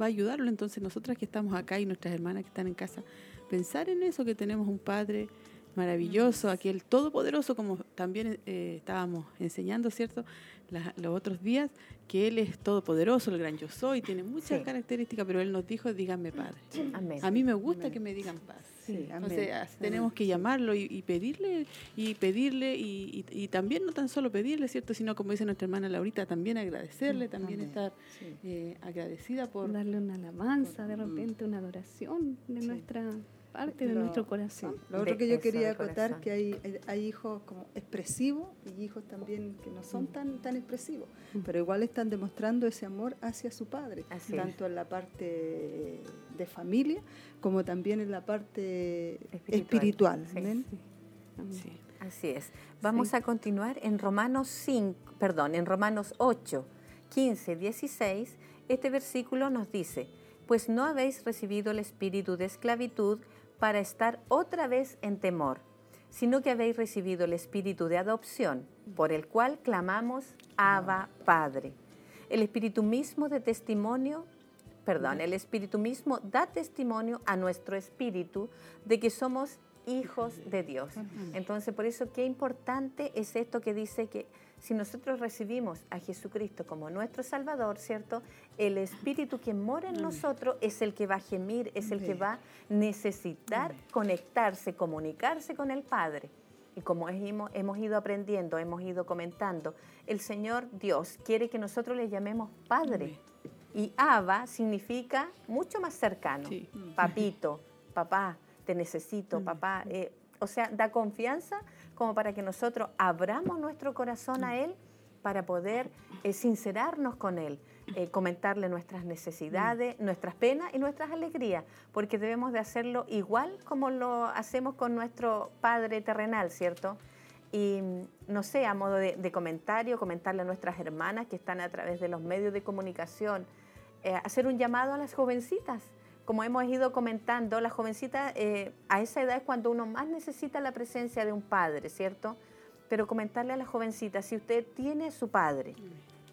va a ayudarlo. Entonces nosotras que estamos acá y nuestras hermanas que están en casa, pensar en eso, que tenemos un Padre maravilloso, aquel todopoderoso, como también eh, estábamos enseñando, ¿cierto? La- los otros días, que Él es todopoderoso, el gran yo soy, tiene muchas Sí. características, pero Él nos dijo, díganme Padre. Amén. A mí me gusta Amén. que me digan Padre. Sí, Entonces amén. tenemos que llamarlo y, y pedirle y pedirle y, y- y también no tan solo pedirle, ¿cierto? Sino como dice nuestra hermana Laurita, también agradecerle, también Amén. estar eh, agradecida por... Darle una alabanza, de Mm. repente una adoración de nuestra parte, de Lo- nuestro sí. corazón. Lo otro que yo quería acotar corazón. que hay, hay- hay hijos como expresivos y hijos también que no son tan, tan expresivos, Mm. pero igual están demostrando ese amor hacia su padre, Así es. tanto en la parte de familia como también en la parte Espiritual, espiritual. sí. Así es. Vamos Sí. a continuar en Romanos 5, perdón, en Romanos 8, 15, 16. Este versículo nos dice, pues no habéis recibido el espíritu de esclavitud para estar otra vez en temor, sino que habéis recibido el espíritu de adopción, por el cual clamamos Abba Padre. El espíritu mismo de testimonio, perdón, el espíritu mismo da testimonio a nuestro espíritu de que somos hijos de Dios. Entonces, por eso qué importante es esto que dice que si nosotros recibimos a Jesucristo como nuestro Salvador, ¿cierto? El Espíritu que mora en nosotros es el que va a gemir, es el que va a necesitar conectarse, comunicarse con el Padre. Y como hemos, hemos ido aprendiendo, hemos ido comentando, el Señor Dios quiere que nosotros le llamemos Padre. Y Abba significa mucho más cercano, Sí. papito, papá, te necesito, papá. eh, o sea, da confianza como para que nosotros abramos nuestro corazón a Él para poder eh, sincerarnos con Él, eh, comentarle nuestras necesidades, nuestras penas y nuestras alegrías, porque debemos de hacerlo igual como lo hacemos con nuestro Padre terrenal, ¿cierto? Y mm, no sé, a modo de, de comentario, comentarle a nuestras hermanas que están a través de los medios de comunicación, eh, hacer un llamado a las jovencitas. Como hemos ido comentando, las jovencitas eh, a esa edad es cuando uno más necesita la presencia de un padre, ¿cierto? Pero comentarle a las jovencitas, si usted tiene su padre,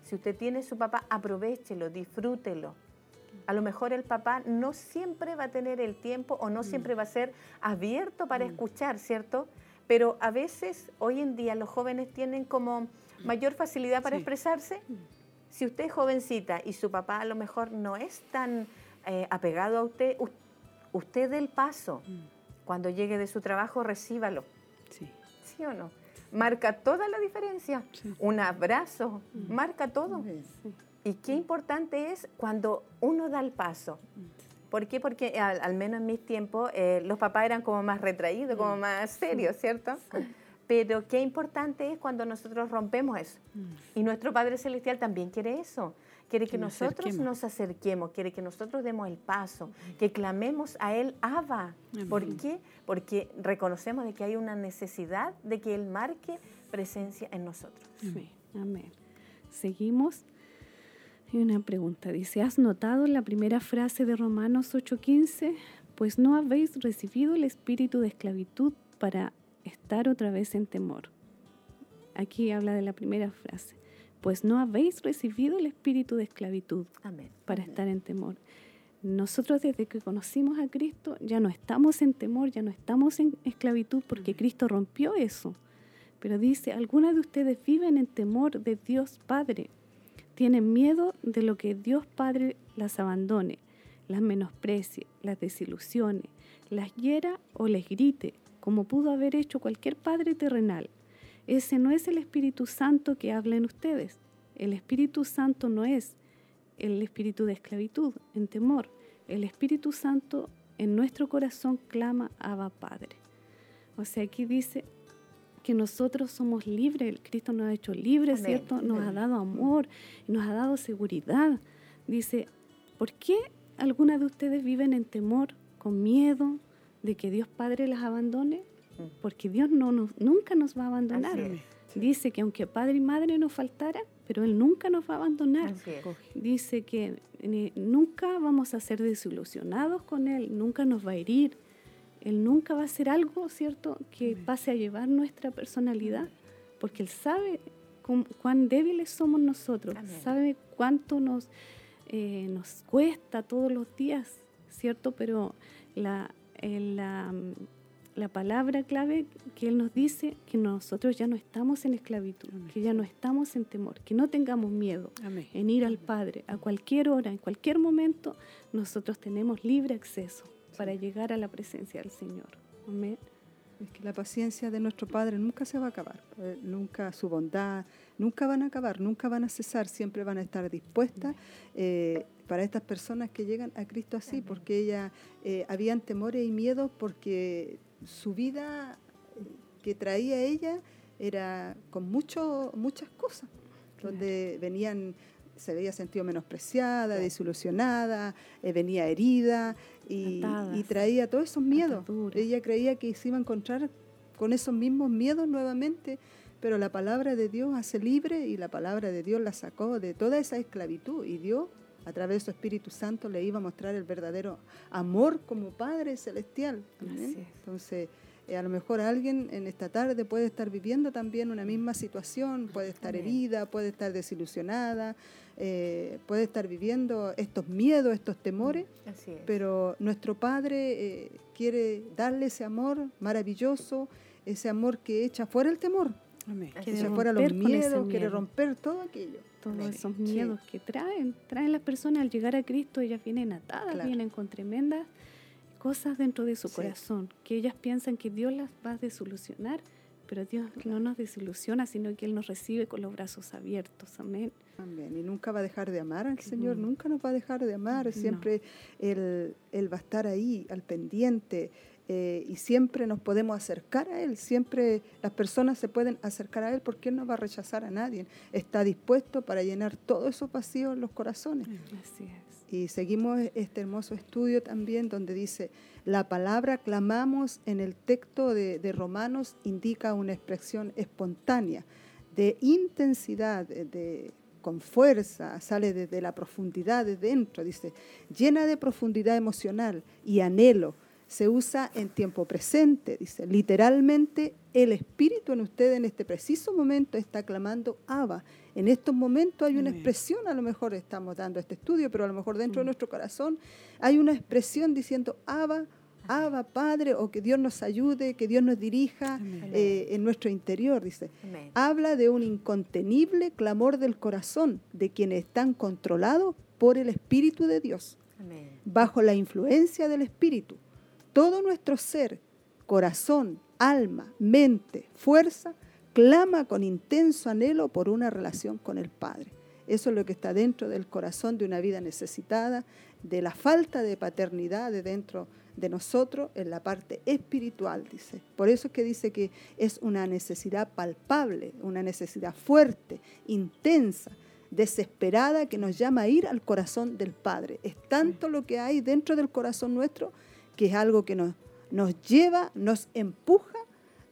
si usted tiene su papá, aprovechelo, disfrútelo. A lo mejor el papá no siempre va a tener el tiempo o no siempre va a ser abierto para escuchar, ¿cierto? Pero a veces, hoy en día, los jóvenes tienen como mayor facilidad para Sí. expresarse. Si usted es jovencita y su papá a lo mejor no es tan eh, apegado a usted, usted dé el paso. Cuando llegue de su trabajo, recíbalo. Sí. ¿Sí o no? Marca toda la diferencia. Sí. Un abrazo, marca todo. Y qué importante es cuando uno da el paso. ¿Por qué? Porque al, al menos en mis tiempos eh, los papás eran como más retraídos, como más serios, ¿cierto? Pero qué importante es cuando nosotros rompemos eso. Y nuestro Padre Celestial también quiere eso. Quiere que, Que nos nosotros acerquemos. nos acerquemos, quiere que nosotros demos el paso, que clamemos a Él, Abba. ¿Por Amén. qué? Porque reconocemos de que hay una necesidad de que Él marque presencia en nosotros. Sí, amén. Seguimos. Hay una pregunta. Dice, ¿has notado la primera frase de Romanos 8:15? Pues no habéis recibido el espíritu de esclavitud para estar otra vez en temor. Aquí habla de la primera frase. Pues no habéis recibido el espíritu de esclavitud Amén. para estar en temor. Nosotros desde que conocimos a Cristo ya no estamos en temor, ya no estamos en esclavitud porque Cristo rompió eso. Pero dice, algunas de ustedes viven en temor de Dios Padre. Tienen miedo de lo que Dios Padre las abandone, las menosprecie, las desilusione, las hiera o les grite, como pudo haber hecho cualquier padre terrenal. Ese no es el Espíritu Santo que habla en ustedes. El Espíritu Santo no es el espíritu de esclavitud, en temor. El Espíritu Santo en nuestro corazón clama Abba Padre. O sea, aquí dice que nosotros somos libres, el Cristo nos ha hecho libres, Amén. ¿cierto? Nos ha dado amor, nos ha dado seguridad. Dice, ¿por qué algunas de ustedes viven en temor, con miedo de que Dios Padre las abandone? Porque Dios no nos, nunca nos va a abandonar. Dice que aunque padre y madre nos faltaran, pero Él nunca nos va a abandonar. Dice que eh, nunca vamos a ser desilusionados con Él, nunca nos va a herir. Él nunca va a hacer algo, ¿cierto?, que pase a llevar nuestra personalidad, porque Él sabe cu- cuán débiles somos nosotros, Amén. sabe cuánto nos, eh, nos cuesta todos los días, ¿cierto? Pero la, eh, la, mm, la palabra clave que Él nos dice que nosotros ya no estamos en esclavitud, Amén. que ya no estamos en temor, que no tengamos miedo Amén. en ir al Padre a cualquier hora, en cualquier momento, nosotros tenemos libre acceso para llegar a la presencia del Señor. Amén. Es que la paciencia de nuestro Padre nunca se va a acabar, eh, nunca su bondad, nunca van a acabar, nunca van a cesar, siempre van a estar dispuestas eh, para estas personas que llegan a Cristo así, porque ellas eh, habían temores y miedos porque su vida que traía ella era con mucho, muchas cosas, donde venían se veía sentido menospreciada, desilusionada, eh, venía herida y, Atadas. y traía todos esos miedos. Ella creía que se iba a encontrar con esos mismos miedos nuevamente, pero la palabra de Dios hace libre y la palabra de Dios la sacó de toda esa esclavitud y Dios a través de su Espíritu Santo le iba a mostrar el verdadero amor como Padre Celestial. Amén. Entonces, eh, a lo mejor alguien en esta tarde puede estar viviendo también una misma situación, puede estar Amén. herida, puede estar desilusionada, eh, puede estar viviendo estos miedos, estos temores, Así es. pero nuestro Padre eh, quiere darle ese amor maravilloso, ese amor que echa fuera el temor, Amén. Que echa fuera los miedos, quiere romper todo aquello. Todos esos Sí. miedos que traen, traen las personas al llegar a Cristo, ellas vienen atadas, Claro. vienen con tremendas cosas dentro de su Sí. corazón, que ellas piensan que Dios las va a desilusionar, pero Dios no nos desilusiona, sino que Él nos recibe con los brazos abiertos. Amén. Amén. Y nunca va a dejar de amar al Señor, nunca nos va a dejar de amar. No. Siempre él, él va a estar ahí, al pendiente, eh, y siempre nos podemos acercar a Él. Siempre las personas se pueden acercar a Él porque Él no va a rechazar a nadie. Está dispuesto para llenar todos esos vacíos en los corazones. Así es. Y seguimos este hermoso estudio también donde dice, la palabra clamamos en el texto de, de Romanos indica una expresión espontánea, de intensidad, de, con fuerza, sale desde la profundidad de dentro, dice, llena de profundidad emocional y anhelo. Se usa en tiempo presente, dice, literalmente el espíritu en usted en este preciso momento está clamando Abba. En estos momentos hay una expresión, a lo mejor estamos dando este estudio, pero a lo mejor dentro de Mm. nuestro corazón hay una expresión diciendo Abba, Abba Padre, o que Dios nos ayude, que Dios nos dirija eh, en nuestro interior, dice. Amén. Habla de un incontenible clamor del corazón de quienes están controlados por el Espíritu de Dios Amén. bajo la influencia del Espíritu. Todo nuestro ser, corazón, alma, mente, fuerza, clama con intenso anhelo por una relación con el Padre. Eso es lo que está dentro del corazón de una vida necesitada, de la falta de paternidad de dentro de nosotros en la parte espiritual, dice. Por eso es que dice que es una necesidad palpable, una necesidad fuerte, intensa, desesperada que nos llama a ir al corazón del Padre. Es tanto lo que hay dentro del corazón nuestro que es algo que nos, nos lleva, nos empuja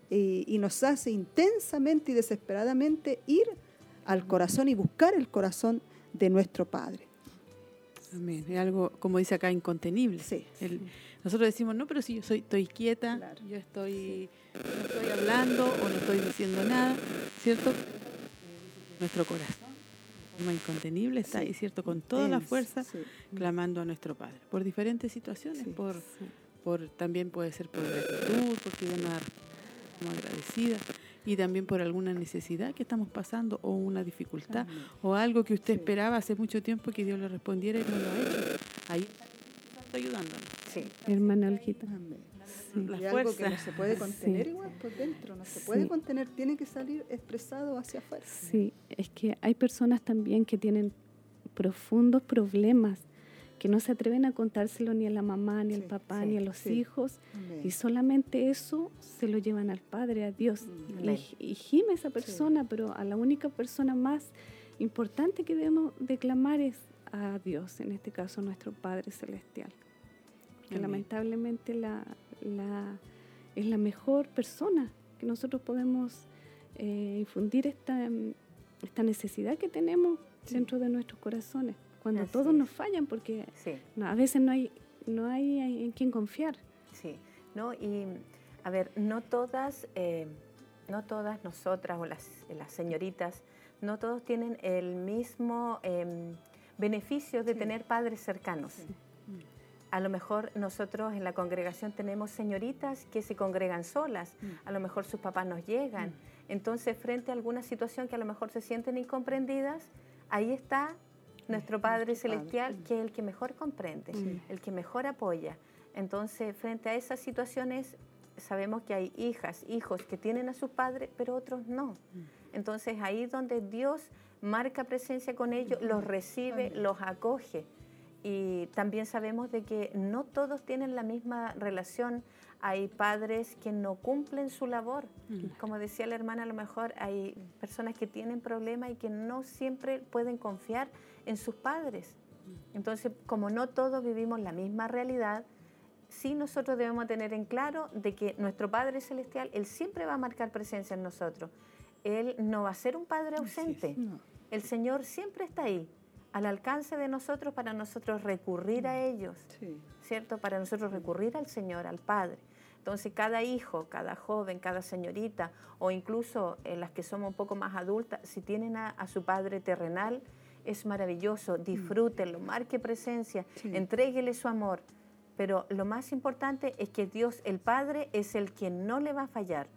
y, y nos hace intensamente y desesperadamente ir al corazón y buscar el corazón de nuestro Padre. Amén. Es algo, como dice acá, incontenible. Sí. El- nosotros decimos, no, pero si yo soy, estoy quieta, Claro. yo estoy, no estoy hablando o no estoy diciendo nada, ¿cierto? Nuestro corazón, forma incontenible, está Sí. ahí, ¿cierto? Con toda la fuerza, sí. clamando a nuestro Padre. Por diferentes situaciones, Sí. por, por también puede ser por gratitud, porque ya nos como agradecida, y también por alguna necesidad que estamos pasando o una dificultad o algo que usted Sí. esperaba hace mucho tiempo que Dios le respondiera y no lo ha hecho. Ahí está ayudándonos. Sí. Hermana Olguita. Amén. Sí. La y algo que fuerza. no se puede contener Sí. igual por dentro, no se puede contener, tiene que salir expresado hacia afuera. Sí, es que hay personas también que tienen profundos problemas que no se atreven a contárselo ni a la mamá, ni al papá, ni a los hijos, y solamente eso se lo llevan al Padre, a Dios. Mm. Y, y gime esa persona, pero a la única persona más importante que debemos declamar es a Dios, en este caso nuestro Padre Celestial. Que lamentablemente la, la- es la mejor persona que nosotros podemos eh, infundir esta, esta necesidad que tenemos dentro de nuestros corazones, cuando Así todos es. nos fallan, porque Sí. no, a veces no hay, no hay en quién confiar. Sí, ¿no? Y a ver, no todas, eh, no todas nosotras o las, las señoritas, no todos tienen el mismo em, beneficio de Sí. tener padres cercanos. A lo mejor nosotros en la congregación tenemos señoritas que se congregan solas, Mm. a lo mejor sus papás nos llegan. Entonces, frente a alguna situación que a lo mejor se sienten incomprendidas, ahí está nuestro Padre. Celestial, Mm. que es el que mejor comprende, Sí. el que mejor apoya. Entonces, frente a esas situaciones, sabemos que hay hijas, hijos que tienen a sus padres, pero otros no. Entonces, ahí donde Dios marca presencia con ellos, los recibe, los acoge. Y también sabemos de que no todos tienen la misma relación. Hay padres que no cumplen su labor. Mm. Como decía la hermana, a lo mejor hay personas que tienen problemas y que no siempre pueden confiar en sus padres. Entonces, como no todos vivimos la misma realidad, sí nosotros debemos tener en claro de que nuestro Padre Celestial, Él siempre va a marcar presencia en nosotros. Él no va a ser un Padre ausente. No. El Señor siempre está ahí, al alcance de nosotros para nosotros recurrir a ellos, Sí. ¿cierto? Para nosotros recurrir al Señor, al Padre. Entonces, cada hijo, cada joven, cada señorita, o incluso eh, las que somos un poco más adultas, si tienen a, a su Padre terrenal, es maravilloso, disfrútenlo, marque presencia, Sí. entréguele su amor. Pero lo más importante es que Dios el Padre es el que no le va a fallar.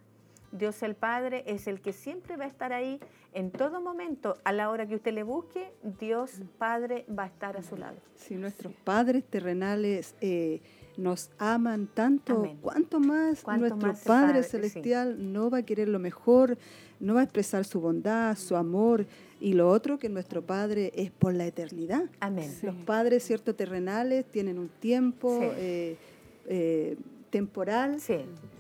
Dios el Padre es el que siempre va a estar ahí en todo momento. A la hora que usted le busque, Dios Padre va a estar a su lado. Si nuestros padres terrenales eh, nos aman tanto, Amén. ¿cuánto más Cuánto nuestro más Padre sí. Celestial no va a querer lo mejor, no va a expresar su bondad, su amor? Y lo otro que nuestro Padre es por la eternidad. Amén. Los padres, cierto, terrenales tienen un tiempo Sí. eh, eh, temporal Sí,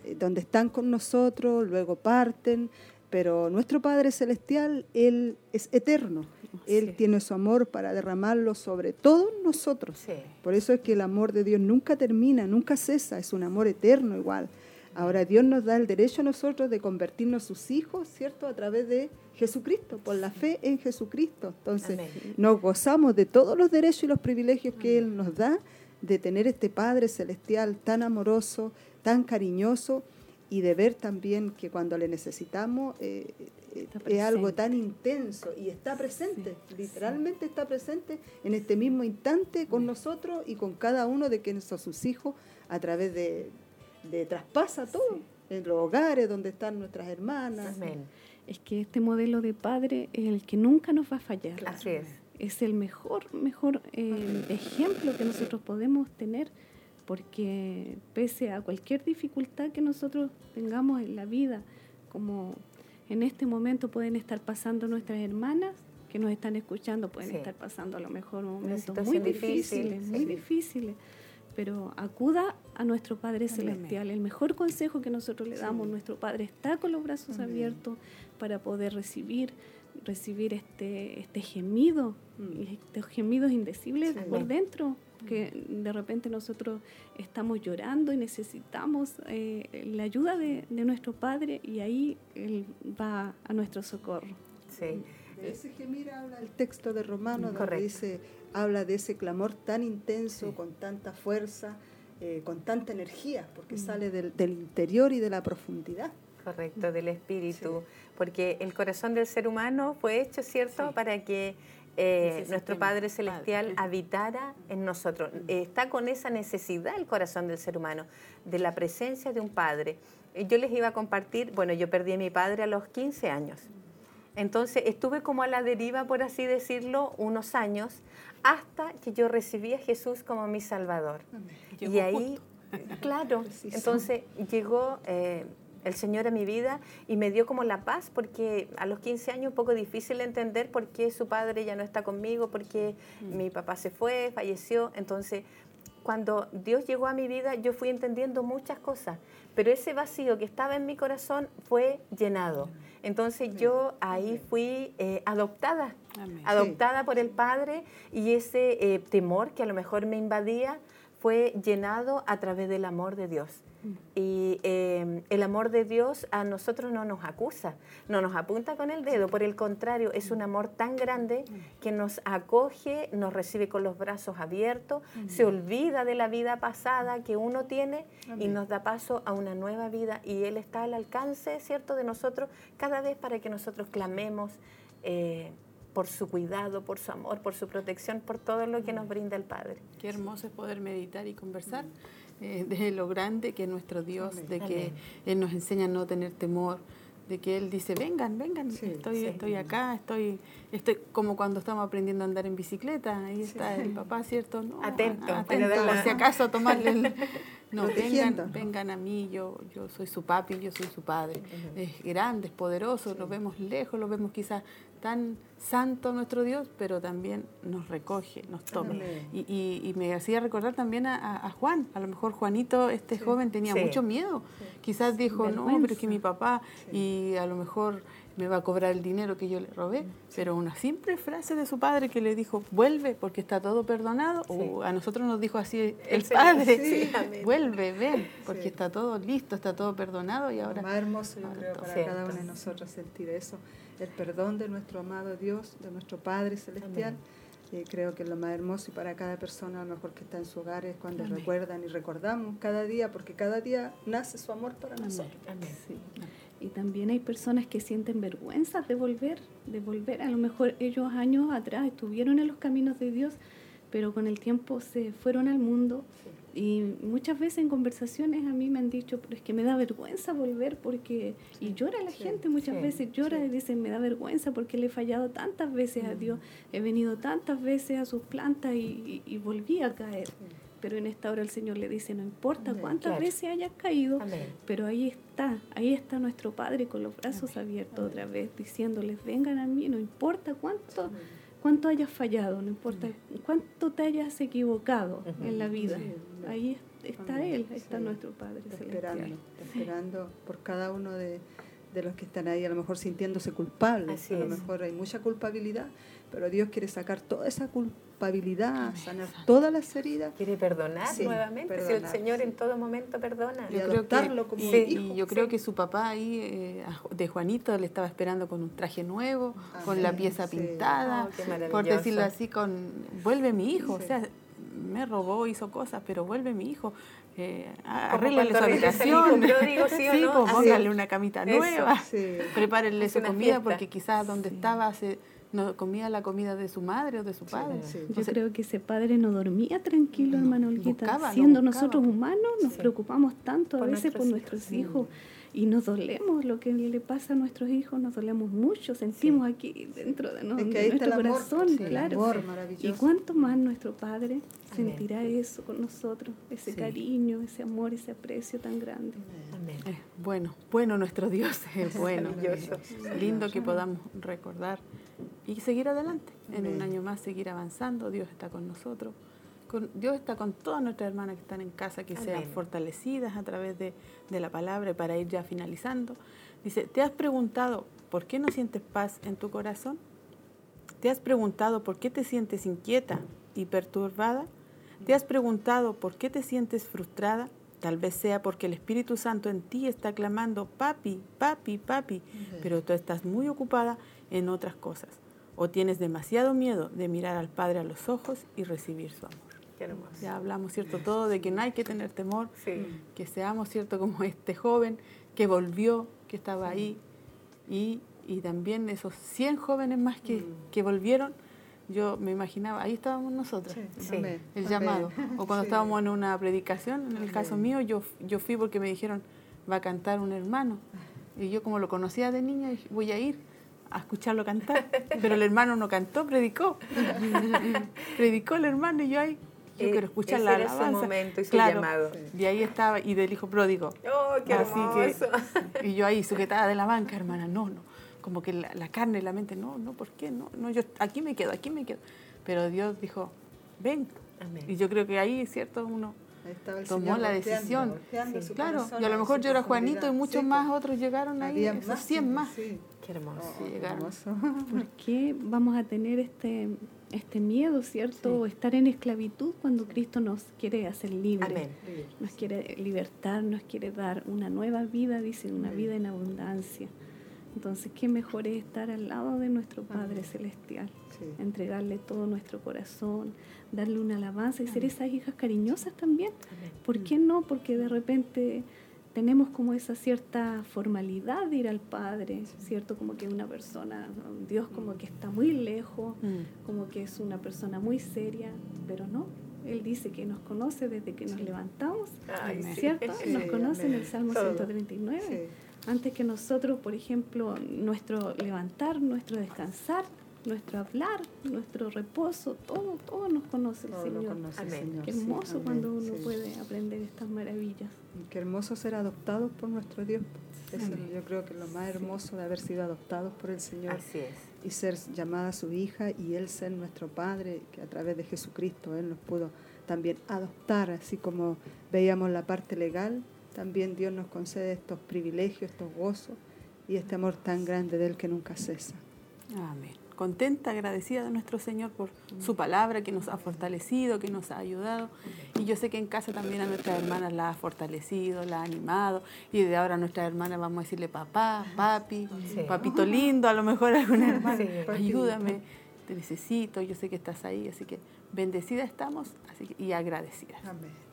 eh, donde están con nosotros, luego parten, pero nuestro Padre Celestial, Él es eterno. Él Sí. tiene su amor para derramarlo sobre todos nosotros. sí. Por eso es que el amor de Dios nunca termina, nunca cesa, es un amor eterno igual. Ahora Dios nos da el derecho a nosotros de convertirnos sus hijos, ¿cierto? A través de Jesucristo, por la fe en Jesucristo. Entonces, Amén. nos gozamos de todos los derechos y los privilegios que Él nos da, de tener este Padre Celestial tan amoroso, tan cariñoso, y de ver también que cuando le necesitamos eh, eh, es algo tan intenso y está presente, literalmente está presente en este mismo instante con nosotros y con cada uno de quienes son sus hijos a través de, de traspasa todo, en los hogares donde están nuestras hermanas. Amén. Es que este modelo de padre es el que nunca nos va a fallar. Así es. Es el mejor, mejor eh, ejemplo que nosotros podemos tener, porque pese a cualquier dificultad que nosotros tengamos en la vida, como en este momento pueden estar pasando nuestras hermanas que nos están escuchando, pueden Sí. estar pasando a lo mejor momentos muy difícil, difíciles, muy sí. difíciles. Pero acuda a nuestro Padre Celestial. El mejor consejo que nosotros le damos, nuestro Padre está con los brazos Amén. abiertos para poder recibir recibir este, este gemido, Mm. estos gemidos indecibles Sí. por dentro, que de repente nosotros estamos llorando y necesitamos eh, la ayuda de, de nuestro Padre y ahí Él va a nuestro socorro. Sí. De ese gemir habla el texto de Romanos, donde dice, habla de ese clamor tan intenso, con tanta fuerza, eh, con tanta energía, porque sale del, del interior y de la profundidad. Correcto, del espíritu. Porque el corazón del ser humano fue hecho, ¿cierto?, para que eh, nuestro Padre Celestial Padre. habitara en nosotros. Eh, está con esa necesidad el corazón del ser humano, de la presencia de un Padre. Yo les iba a compartir, bueno, yo perdí a mi padre a los 15 años. Entonces estuve como a la deriva, por así decirlo, unos años, hasta que yo recibí a Jesús como mi Salvador. Llegó y ahí, claro, entonces llegó eh, el Señor a mi vida y me dio como la paz, porque a los 15 años un poco difícil entender por qué su padre ya no está conmigo, porque mi papá se fue, falleció. Entonces, cuando Dios llegó a mi vida, yo fui entendiendo muchas cosas, pero ese vacío que estaba en mi corazón fue llenado. Entonces yo ahí fui eh, adoptada, Amén. adoptada por el Padre y ese eh, temor que a lo mejor me invadía fue llenado a través del amor de Dios. Y eh, el amor de Dios a nosotros no nos acusa, no nos apunta con el dedo, por el contrario, es un amor tan grande que nos acoge, nos recibe con los brazos abiertos, se olvida de la vida pasada que uno tiene y nos da paso a una nueva vida. Y Él está al alcance, ¿cierto?, de nosotros cada vez para que nosotros clamemos. eh, por su cuidado, por su amor, por su protección, por todo lo que nos brinda el Padre. Qué hermoso es poder meditar y conversar eh, de lo grande que es nuestro Dios, de que Amén. Él nos enseña a no tener temor, de que Él dice, vengan, vengan, Sí, estoy, sí. estoy acá, estoy, estoy como cuando estamos aprendiendo a andar en bicicleta, ahí está el papá, ¿cierto? No, Atento, a- para dar por la- si acaso tomarle el... No, vengan, vengan a mí, yo, yo soy su papi, yo soy su padre. Es grande, es poderoso, lo vemos lejos, lo vemos quizás tan santo nuestro Dios, pero también nos recoge, nos toma. Y, y- y me hacía recordar también a, a- Juan. A lo mejor Juanito, este joven, tenía Sí. mucho miedo. Quizás dijo, no, pero es que mi papá y a lo mejor me va a cobrar el dinero que yo le robé. Pero una simple frase de su padre que le dijo, vuelve porque está todo perdonado. O a nosotros nos dijo así el, padre, sí, vuelve, ven, porque Sí. está todo listo, está todo perdonado y ahora... Más hermoso, yo creo, para cada uno de nosotros sentir eso, el perdón de nuestro amado Dios, de nuestro Padre Celestial, creo que lo más hermoso y para cada persona a lo mejor que está en su hogar es cuando recuerdan y recordamos cada día, porque cada día nace su amor para nosotros. Sí. Y también hay personas que sienten vergüenza de volver, de volver. A lo mejor ellos años atrás estuvieron en los caminos de Dios, pero con el tiempo se fueron al mundo. Y muchas veces en conversaciones a mí me han dicho, pero es que me da vergüenza volver porque... y llora la sí, gente, muchas sí, veces llora y dicen, me da vergüenza porque le he fallado tantas veces a Dios, he venido tantas veces a sus plantas y, y- y volví a caer. Pero en esta hora el Señor le dice, no importa Amén, cuántas claro. veces hayas caído, Amén. pero ahí está, ahí está nuestro Padre con los brazos abiertos otra vez, diciéndoles, vengan a mí, no importa cuánto, cuánto hayas fallado, no importa cuánto te hayas equivocado en la vida. Sí. Ahí está. Él, ahí está Sí. nuestro Padre Está esperando, está esperando por cada uno de, de los que están ahí, a lo mejor sintiéndose culpables. Así a lo es. mejor hay mucha culpabilidad, pero Dios quiere sacar toda esa culpabilidad, sanar todas las heridas Quiere perdonar Sí, nuevamente. Si el Señor sí. en todo momento perdona. y Yo creo adoptarlo que- como sí, un hijo. Y yo creo que su papá ahí, eh, de Juanito, le estaba esperando con un traje nuevo, Ah, con la pieza sí. pintada, Oh, qué por decirlo así, con vuelve mi hijo, Sí. o sea, me robó, hizo cosas, pero vuelve mi hijo, eh, arréglale su habitación, pródigo, ¿sí o no? pues póngale una camita Eso. nueva, Sí. prepárenle su comida, fiesta. porque quizás donde estaba se, no comía la comida de su madre o de su padre. sí. Yo Entonces, creo que ese padre no dormía tranquilo, hermano Olguita. buscaba, Siendo nosotros humanos, nos Sí. preocupamos tanto a Por veces por nuestros nuestros hijos y nos dolemos lo que le pasa a nuestros hijos, nos dolemos mucho, sentimos aquí dentro de, no- Es que de nuestro el amor, corazón, sí, claro. amor Y cuánto más nuestro Padre Amén. sentirá eso con nosotros, ese Sí. cariño, ese amor, ese aprecio tan grande. Amén. Eh, bueno, bueno nuestro Dios es bueno. Lindo que podamos recordar y seguir adelante. En un Amén. año más seguir avanzando. Dios está con nosotros. Con- Dios está con todas nuestras hermanas que están en casa, que sean fortalecidas a través de, de la palabra para ir ya finalizando. Dice, ¿te has preguntado por qué no sientes paz en tu corazón? ¿Te has preguntado por qué te sientes inquieta y perturbada? ¿Te has preguntado por qué te sientes frustrada? Tal vez sea porque el Espíritu Santo en ti está clamando, papi, papi, papi, pero tú estás muy ocupada en otras cosas. O tienes demasiado miedo de mirar al Padre a los ojos y recibir su amor. Qué. Ya hablamos, ¿cierto? Todo de que no hay que tener temor, Sí. que seamos, ¿cierto? Como este joven que volvió, que estaba ahí, y, y también esos 100 jóvenes más que, que volvieron, yo me imaginaba, ahí estábamos nosotros, Sí. El Amén. llamado. O cuando Sí. estábamos en una predicación, en el caso mío, yo, yo fui porque me dijeron, va a cantar un hermano. Y yo como lo conocía de niña, dije, voy a ir a escucharlo cantar. Pero el hermano no cantó, predicó. predicó el hermano y yo ahí, yo Eh, quiero escuchar ese la alabanza. momento y su Claro. llamado. Y ahí estaba, y del hijo pródigo. ¡Oh, qué Así que, hermoso! y yo ahí sujetada de la banca, hermana, no, no. Como que la, la carne y la mente, no, no, ¿por qué? No, no, yo aquí me quedo, aquí me quedo. Pero Dios dijo, ven. Amén. Y yo creo que ahí, ¿cierto? Uno tomó Señor la decisión. volteando Claro, y a lo mejor yo era Juanito y muchos Sí, más pues. otros llegaron ahí, esos más, 100 más. sí. Qué hermoso. Oh, hermoso. ¿Por qué vamos a tener este, este miedo, cierto? Estar en esclavitud cuando Cristo nos quiere hacer libres. Amén. Nos quiere libertar, nos quiere dar una nueva vida, dice, una vida en abundancia. Entonces, qué mejor es estar al lado de nuestro Padre Celestial, Sí. entregarle todo nuestro corazón, darle una alabanza y ser esas hijas cariñosas también. ¿Por qué no? Porque de repente tenemos como esa cierta formalidad de ir al Padre, ¿cierto? Como que una persona, Dios como que está muy lejos, Mm. como que es una persona muy seria, pero no. Él dice que nos conoce desde que nos levantamos, Ay, sí. ¿cierto? Sí, nos conoce en el. Salmo Todo. 139. Sí. Antes que nosotros, por ejemplo, nuestro levantar, nuestro descansar, nuestro hablar, nuestro reposo, todo, todo nos conoce el Todo lo Señor. conoce el Amén. Señor, Qué sí, hermoso amén, cuando uno sí. puede aprender estas maravillas. Y Qué hermoso ser adoptados por nuestro Dios. Eso yo creo que es lo más hermoso de haber sido adoptados por el Señor Así es. y ser llamada su hija y Él ser nuestro Padre, que a través de Jesucristo Él nos pudo también adoptar, así como veíamos la parte legal, también Dios nos concede estos privilegios, estos gozos y este amor tan grande de Él que nunca cesa. Amén. Contenta, agradecida de nuestro Señor por su palabra que nos ha fortalecido, que nos ha ayudado. Y yo sé que en casa también a nuestras hermanas la ha fortalecido, la ha animado. Y de ahora a nuestras hermanas vamos a decirle papá, papi, Sí. papito lindo, a lo mejor alguna hermana, Sí. ayúdame. te necesito, yo sé que estás ahí, así que bendecida estamos así que- y agradecida. Amén.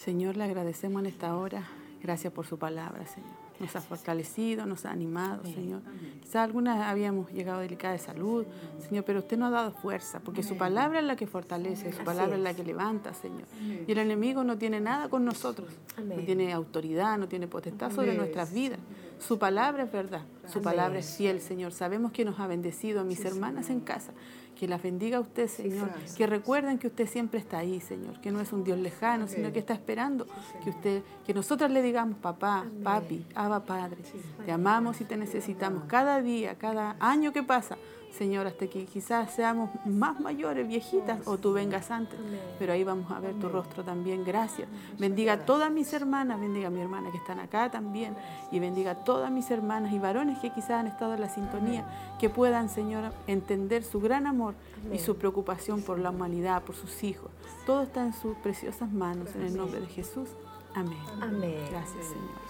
Señor, le agradecemos en esta hora. Gracias por su palabra, Señor. Nos ha fortalecido, nos ha animado, Señor. Quizás algunas habíamos llegado delicada de salud, Señor, pero usted nos ha dado fuerza, porque su palabra es la que fortalece, su palabra es la que levanta, Señor. Y el enemigo no tiene nada con nosotros. No tiene autoridad, no tiene potestad sobre nuestras vidas. Su palabra es verdad, su palabra es fiel, Señor. Sabemos que nos ha bendecido a mis hermanas en casa. Que las bendiga a usted, Señor. Que recuerden que usted siempre está ahí, Señor. Que no es un Dios lejano, sino que está esperando que usted, que nosotras le digamos, papá, papi, Abba Padre, te amamos y te necesitamos cada día, cada año que pasa. Señor, hasta que quizás seamos más mayores, viejitas, o tú vengas antes. Pero ahí vamos a ver tu rostro también. Gracias. Bendiga a todas mis hermanas, bendiga a mi hermana que están acá también. Y bendiga a todas mis hermanas y varones que quizás han estado en la sintonía, que puedan, Señor, entender su gran amor y su preocupación por la humanidad, por sus hijos. Todo está en sus preciosas manos, en el nombre de Jesús. Amén. Amén. Gracias, Señor.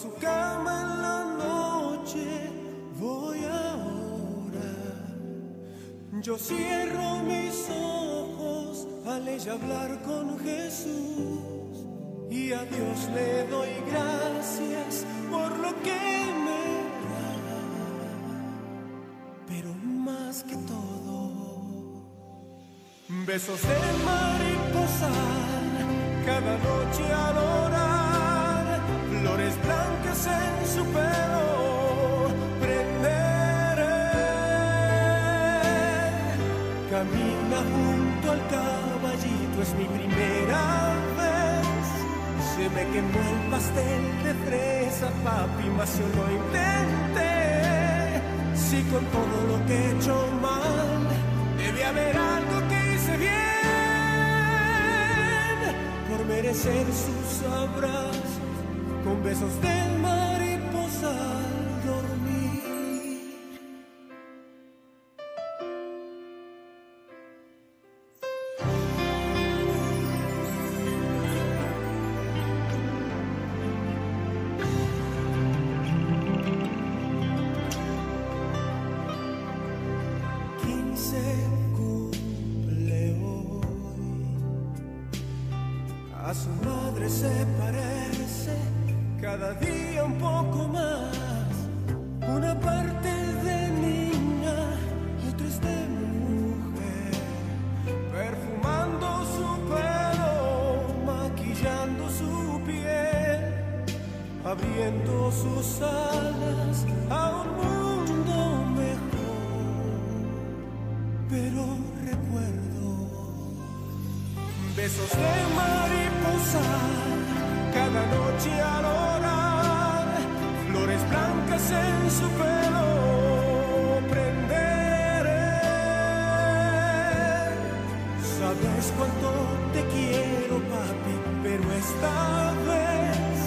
Su cama en la noche voy a orar. Yo cierro mis ojos al ella hablar con Jesús y a Dios le doy gracias por lo que me da. Pero más que todo, besos de mariposa cada noche al en su pelo prenderé. Camina junto al caballito, es mi primera vez. Se me quemó el pastel de fresa, papi, mas yo lo intenté. Si con todo lo que he hecho mal, debe haber algo que hice bien. Por merecer sus abrazos, con besos de Quince cumple hoy. A su madre se parece cada día un poco más. Una parte de niña y otra es de mujer. Perfumando su pelo, maquillando su piel, abriendo sus alas besos de mariposa cada noche al orar, flores blancas en su pelo prenderé. Sabes cuánto te quiero, papi, pero esta vez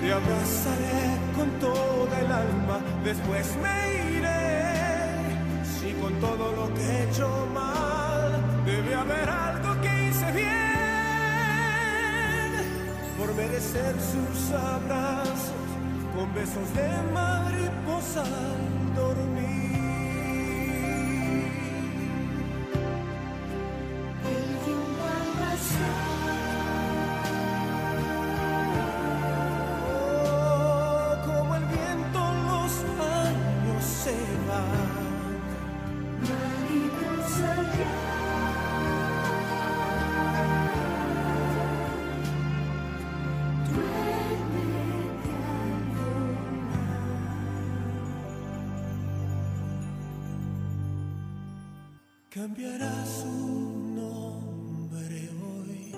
te abrazaré con toda el alma, después me iré. Por merecer sus abrazos, con besos de mariposa cambiará su nombre hoy.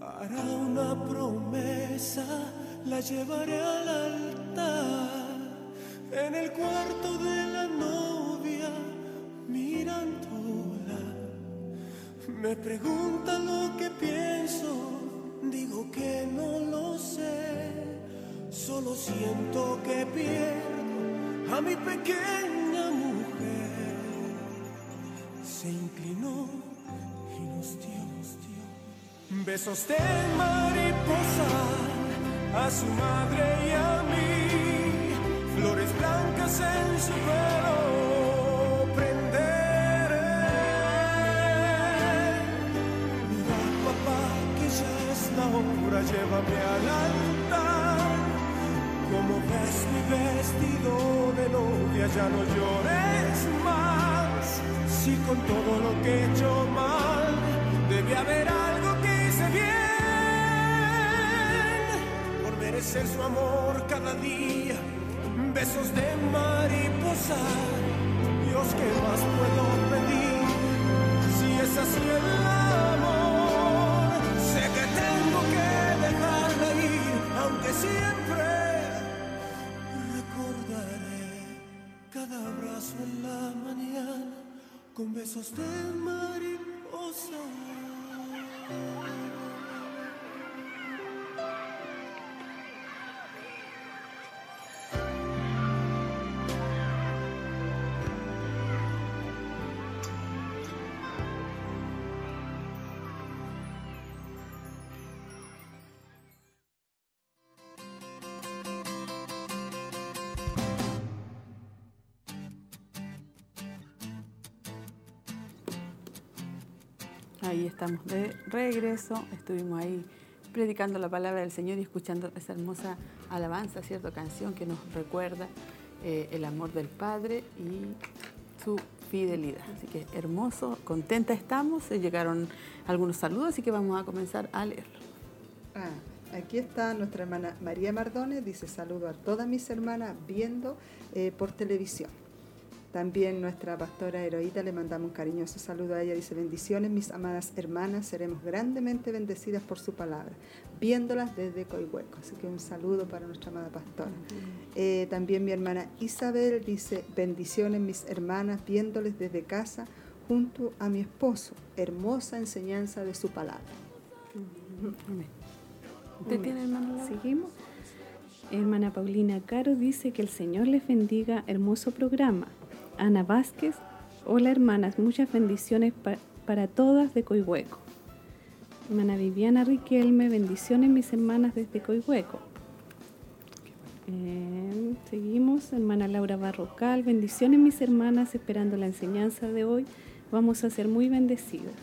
Hará una promesa, la llevaré al altar en el cuarto de la novia, mirándola. Me pregunta lo que pienso, digo que no lo sé, solo siento que pierdo a mi pequeña besos de mariposa a su madre y a mí, flores blancas en su pelo prenderé. Mira papá que ya es la hora, llévame al altar. Como ves mi vestido de novia, ya no llores más. Si con todo lo que he hecho mal, debe haber Por merecer su amor cada día, besos de mariposa. Dios, ¿qué más puedo pedir? Si es así el amor, sé que tengo que dejarla ir, aunque siempre recordaré cada abrazo en la mañana con besos de mariposa. Ahí estamos de regreso. Estuvimos ahí predicando la palabra del Señor y escuchando esa hermosa alabanza, cierta canción que nos recuerda eh, el amor del Padre y su fidelidad. Así que hermoso, contenta estamos. Llegaron algunos saludos, así que vamos a comenzar a leerlo. Ah, aquí está nuestra hermana María Mardones, dice saludo a todas mis hermanas viendo eh, por televisión. También nuestra pastora Heroíta le mandamos un cariñoso saludo a ella. Dice, bendiciones mis amadas hermanas, seremos grandemente bendecidas por su palabra, viéndolas desde Coihueco. Así que un saludo para nuestra amada pastora. Eh, también mi hermana Isabel dice, bendiciones mis hermanas, viéndoles desde casa junto a mi esposo. Hermosa enseñanza de su palabra. Amén. ¿Usted tiene hermano Laura? Seguimos. Hermana Paulina Caro dice que el Señor les bendiga, hermoso programa. Ana Vázquez, hola hermanas, muchas bendiciones pa- para todas de Coihueco. Hermana Viviana Riquelme, bendiciones mis hermanas desde Coihueco. Eh, seguimos, hermana Laura Barrocal, bendiciones mis hermanas, esperando la enseñanza de hoy, vamos a ser muy bendecidas.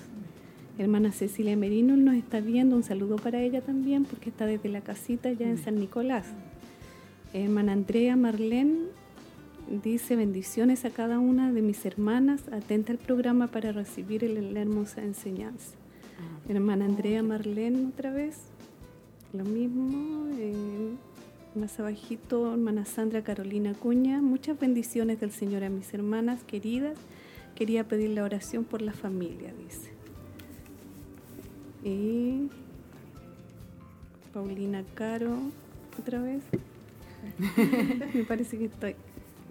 Hermana Cecilia Merino nos está viendo, un saludo para ella también, porque está desde la casita ya en San Nicolás. Hermana Andrea Marlene dice bendiciones a cada una de mis hermanas, atenta al programa para recibir el- la hermosa enseñanza. Hermana Andrea Marlene otra vez, lo mismo. eh, más abajito, hermana Sandra Carolina Cuña, muchas bendiciones del Señor a mis hermanas queridas. Quería pedir la oración por la familia, dice. Y Paulina Caro, otra vez. Me parece que estoy.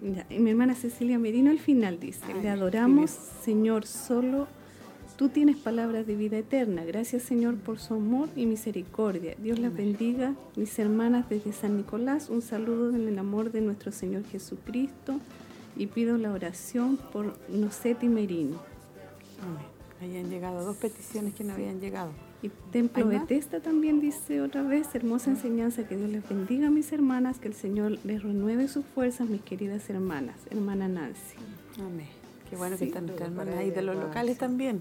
Ya, y mi hermana Cecilia Merino al final dice, Ay, le adoramos, Señor, solo tú tienes palabras de vida eterna. Gracias, Señor, por su amor y misericordia. Dios las bendiga, mis hermanas desde San Nicolás. Un saludo en el amor de nuestro Señor Jesucristo y pido la oración por Noceti Merino. Amén. Ahí han llegado dos peticiones que no habían llegado. Y Templo. Bethesda también dice otra vez, hermosa enseñanza, que Dios les bendiga mis hermanas, que el Señor les renueve sus fuerzas, mis queridas hermanas, hermana Nancy. Amén. Qué bueno Sí. que están nuestras hermanas ahí de los locales sí. también.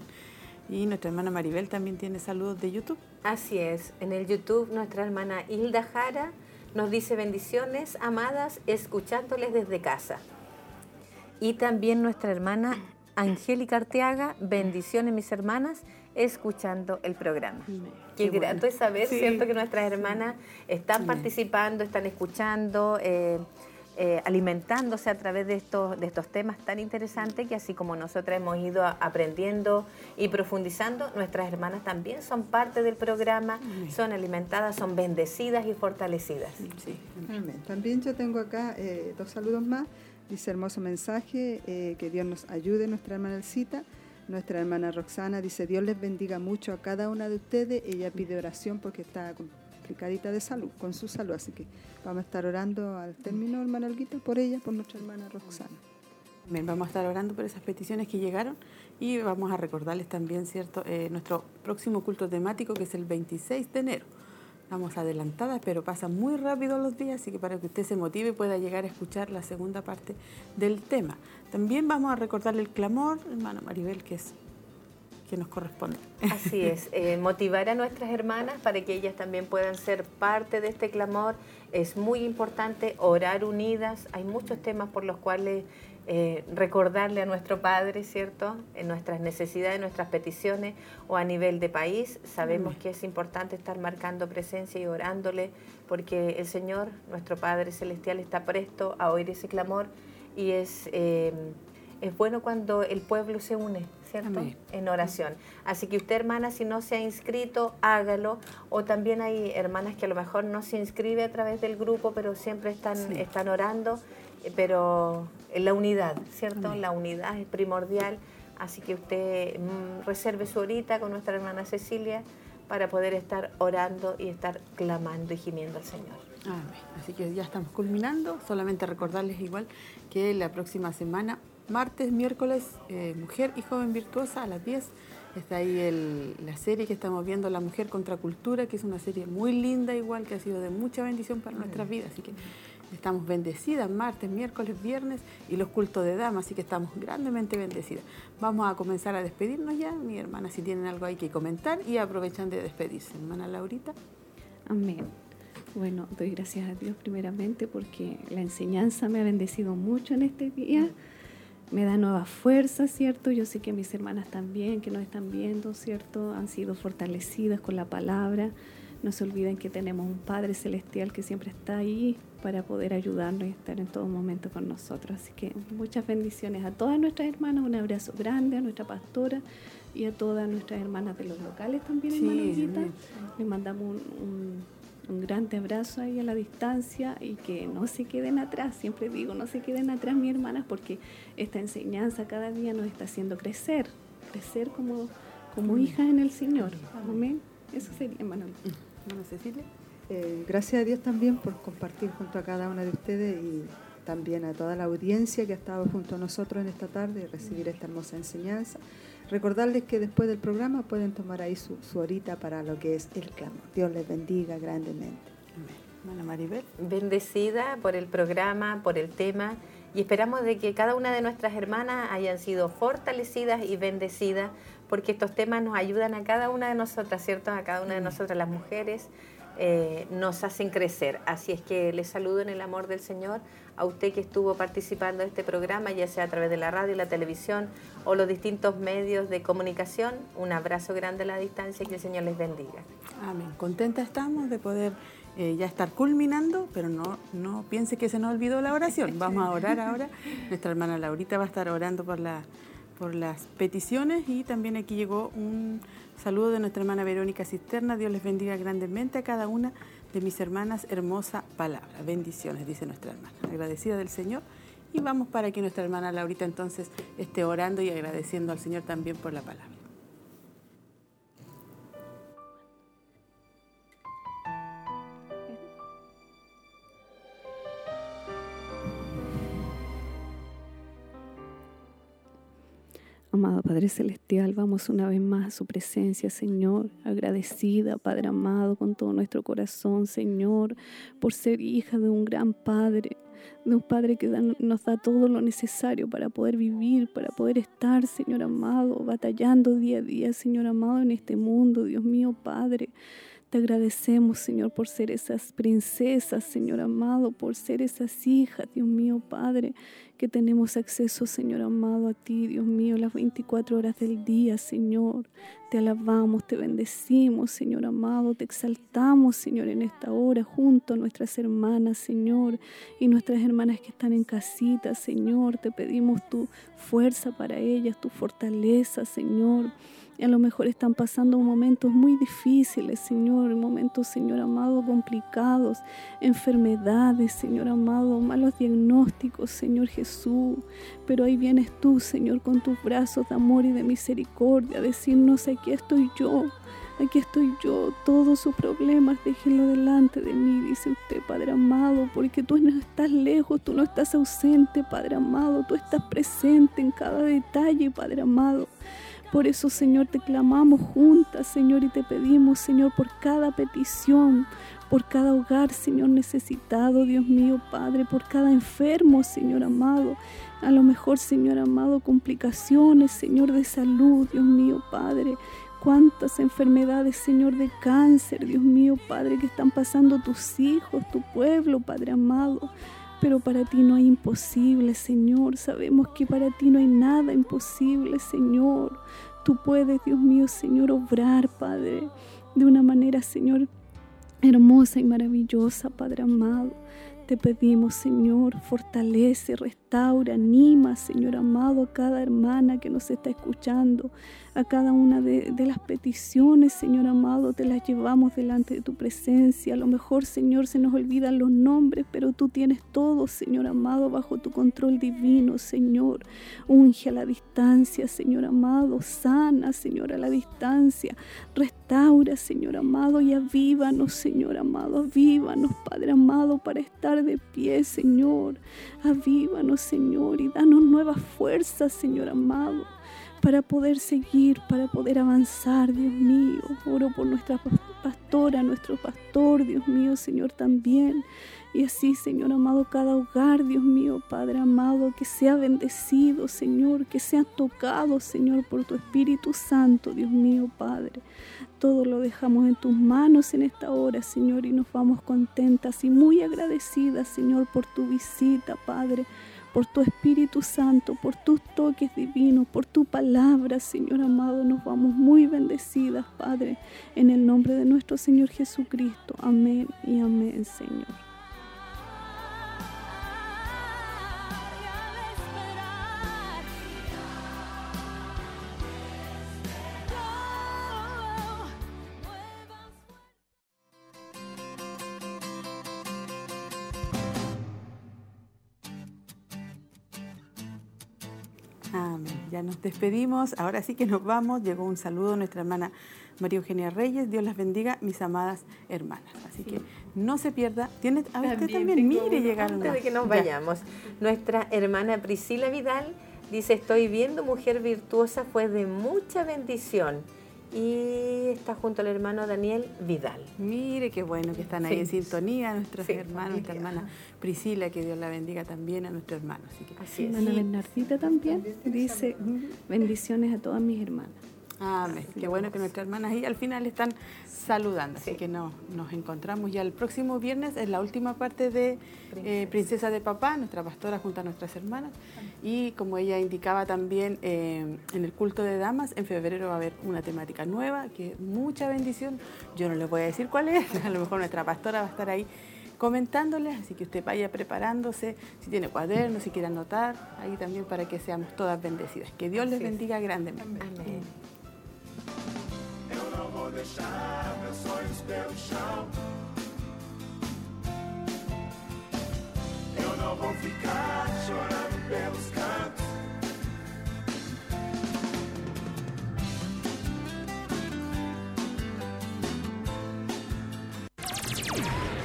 Y nuestra hermana Maribel también tiene saludos de YouTube. Así es, en el YouTube nuestra hermana Hilda Jara nos dice bendiciones, amadas, escuchándoles desde casa. Y también nuestra hermana Angélica Arteaga, bendiciones mis hermanas, escuchando el programa. Qué, Qué grato es saber, Sí. ¿cierto? Que nuestras hermanas están participando, están escuchando. eh, eh, alimentándose a través de estos, de estos temas tan interesantes que así como nosotras hemos ido aprendiendo y profundizando, nuestras hermanas también son parte del programa, son alimentadas, son bendecidas y fortalecidas. Sí. Amén. También yo tengo acá eh, dos saludos más. Dice hermoso mensaje, eh, que Dios nos ayude, nuestra hermana Elcita. Nuestra hermana Roxana dice, Dios les bendiga mucho a cada una de ustedes. Ella pide oración porque está complicadita de salud, con su salud. Así que vamos a estar orando al término, hermana Olguita, por ella, por nuestra hermana Roxana. Amén. Vamos a estar orando por esas peticiones que llegaron y vamos a recordarles también, ¿cierto?, Eh, nuestro próximo culto temático que es el 26 de enero. Vamos adelantadas, pero pasan muy rápido los días, así que para que usted se motive pueda llegar a escuchar la segunda parte del tema. También vamos a recordarle el clamor, hermana Maribel, que es que nos corresponde. Así es, eh, motivar a nuestras hermanas para que ellas también puedan ser parte de este clamor. Es muy importante orar unidas. Hay muchos temas por los cuales eh, recordarle a nuestro Padre, ¿cierto? En nuestras necesidades, nuestras peticiones o a nivel de país. Sabemos que es importante estar marcando presencia y orándole porque el Señor, nuestro Padre Celestial, está presto a oír ese clamor y es... eh, es bueno cuando el pueblo se une, ¿cierto? Amén. En oración. Así que usted, hermana, si no se ha inscrito, hágalo. O también hay hermanas que a lo mejor no se inscribe a través del grupo, pero siempre están, Sí. están orando. eh, Pero la unidad, ¿cierto? Amén. La unidad es primordial. Así que usted mm, reserve su horita con nuestra hermana Cecilia para poder estar orando y estar clamando y gimiendo al Señor. Amén. Así que ya estamos culminando. Solamente recordarles igual que la próxima semana, martes, miércoles, eh, Mujer y Joven Virtuosa a las 10. Está ahí el- la serie que estamos viendo, La Mujer contra Cultura, que es una serie muy linda igual, que ha sido de mucha bendición para nuestras vidas. Así que estamos bendecidas martes, miércoles, viernes y los cultos de damas, así que estamos grandemente bendecidas. Vamos a comenzar a despedirnos ya. Mi hermana, si tienen algo hay que comentar y aprovechan de despedirse. Hermana Laurita. Amén. Bueno, doy gracias a Dios primeramente porque la enseñanza me ha bendecido mucho en este día. Me da nueva fuerza, ¿cierto? Yo sé que mis hermanas también, que nos están viendo, ¿cierto? Han sido fortalecidas con la palabra. No se olviden que tenemos un Padre Celestial que siempre está ahí para poder ayudarnos y estar en todo momento con nosotros. Así que muchas bendiciones a todas nuestras hermanas, un abrazo grande a nuestra pastora y a todas nuestras hermanas de los locales también, Sí, amén. Les mandamos un, un- un grande abrazo ahí a la distancia y que no se queden atrás. Siempre digo, no se queden atrás, mis hermanas, porque esta enseñanza cada día nos está haciendo crecer, crecer como, como hijas en el Señor. Amén. Eso sería, hermano. Hermana Cecilia. Eh, gracias a Dios también por compartir junto a cada una de ustedes y también a toda la audiencia que ha estado junto a nosotros en esta tarde y recibir esta hermosa enseñanza. Recordarles que después del programa pueden tomar ahí su, su horita para lo que es el clamor. Dios les bendiga grandemente. Amén. Hermana Maribel. bendecida por el programa, por el tema y esperamos de que cada una de nuestras hermanas hayan sido fortalecidas y bendecidas porque estos temas nos ayudan a cada una de nosotras, ¿cierto? A cada una de nosotras las mujeres eh, nos hacen crecer. Así es que les saludo en el amor del Señor a usted que estuvo participando de este programa, ya sea a través de la radio, la televisión o los distintos medios de comunicación. Un abrazo grande a la distancia y que el Señor les bendiga. Amén. Contenta estamos de poder eh, ya estar culminando, pero no, no piense que se nos olvidó la oración. Vamos a orar ahora. Nuestra hermana Laurita va a estar orando por, la, por las peticiones y también aquí llegó un saludo de nuestra hermana Verónica Cisterna. Dios les bendiga grandemente a cada una de mis hermanas. Hermosa palabra. Bendiciones, dice nuestra hermana. Agradecida del Señor. Y vamos para que nuestra hermana Laurita entonces esté orando y agradeciendo al Señor también por la palabra. Padre Celestial, vamos una vez más a su presencia, Señor, agradecida, Padre amado, con todo nuestro corazón, Señor, por ser hija de un gran Padre, de un Padre que nos da todo lo necesario para poder vivir, para poder estar, Señor amado, batallando día a día, Señor amado, en este mundo, Dios mío, Padre. Te agradecemos, Señor, por ser esas princesas, Señor amado, por ser esas hijas, Dios mío, Padre, que tenemos acceso, Señor amado, a ti, Dios mío, las 24 horas del día, Señor. Te alabamos, te bendecimos, Señor amado, te exaltamos, Señor, en esta hora, junto a nuestras hermanas, Señor, y nuestras hermanas que están en casita, Señor. Te pedimos tu fuerza para ellas, tu fortaleza, Señor. Y a lo mejor están pasando momentos muy difíciles, Señor, momentos, Señor amado, complicados, enfermedades, Señor amado, malos diagnósticos, Señor Jesús. Pero ahí vienes tú, Señor, con tus brazos de amor y de misericordia, a decirnos, aquí estoy yo, aquí estoy yo, todos sus problemas déjenlo delante de mí, dice usted, Padre amado, porque tú no estás lejos, tú no estás ausente, Padre amado, tú estás presente en cada detalle, Padre amado. Por eso, Señor, te clamamos juntas, Señor, y te pedimos, Señor, por cada petición, por cada hogar, Señor, necesitado, Dios mío, Padre, por cada enfermo, Señor amado. A lo mejor, Señor amado, complicaciones, Señor, de salud, Dios mío, Padre. Cuántas enfermedades, Señor, de cáncer, Dios mío, Padre, que están pasando tus hijos, tu pueblo, Padre amado. Pero para ti no hay imposible, Señor. Sabemos que para ti no hay nada imposible, Señor. Tú puedes, Dios mío, Señor, obrar, Padre, de una manera, Señor, hermosa y maravillosa, Padre amado. Te pedimos, Señor, fortalece, restaura, anima, Señor amado, a cada hermana que nos está escuchando, a cada una de, las peticiones, Señor amado, te las llevamos delante de tu presencia. A lo mejor, Señor, se nos olvidan los nombres, pero tú tienes todo, Señor amado, bajo tu control divino, Señor. Unge a la distancia, Señor amado, sana, Señor, a la distancia. Restaura, Señor amado, y avívanos, Señor amado, avívanos, Padre amado, para estar de pie, Señor. Avívanos, Señor, y danos nuevas fuerzas, Señor amado para poder seguir, para poder avanzar, Dios mío. Oro por nuestra pastora, nuestro pastor, Dios mío, Señor, también. Y así, Señor amado, cada hogar, Dios mío, Padre amado, que sea bendecido, Señor, que sea tocado, Señor, por tu Espíritu Santo, Dios mío, Padre. Todo lo dejamos en tus manos en esta hora, Señor, y nos vamos contentas y muy agradecidas, Señor, por tu visita, Padre por tu Espíritu Santo, por tus toques divinos, por tu palabra, Señor amado. Nos vamos muy bendecidas, Padre, en el nombre de nuestro Señor Jesucristo. Amén y amén, Señor. Ya nos despedimos. Ahora sí que nos vamos. Llegó un saludo a nuestra hermana María Eugenia Reyes. Dios las bendiga, mis amadas hermanas. Así que no se pierda. ¿Tiene, a ver, usted también, mire, llegaron. Antes de que nos vayamos, nuestra hermana Priscila Vidal dice, estoy viendo Mujer Virtuosa, fue de mucha bendición. Y está junto al hermano Daniel Vidal. Mire qué bueno que están ahí Sí. en sintonía nuestros Sí, hermanos, nuestra hermana Priscila, que Dios la bendiga también a nuestro hermano. Así que, Así es. Hermana Bernardita también dice bendiciones a todas mis hermanas. Amén. Qué bueno que nuestras hermanas ahí al final están saludando. Así que no, nos encontramos ya el próximo viernes en la última parte de eh, Princesa de Papá, nuestra pastora junto a nuestras hermanas. Y como ella indicaba también eh, en el culto de damas, en febrero va a haber una temática nueva, que es mucha bendición. Yo no les voy a decir cuál es, a lo mejor nuestra pastora va a estar ahí comentándoles, así que usted vaya preparándose, si tiene cuadernos, si quiere anotar, ahí también para que seamos todas bendecidas. Que Dios les bendiga grandemente. Amén. Eu não vou deixar meus sonhos pelo chão. Eu não vou ficar chorando pelos cantos.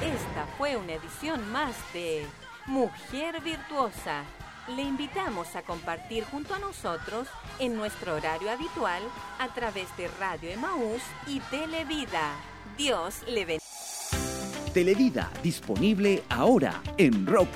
Esta fue una edición más de Mujer Virtuosa. Le invitamos a compartir junto a nosotros en nuestro horario habitual a través de Radio Emaús y Televida. Dios le bendiga. Televida disponible ahora en Roku.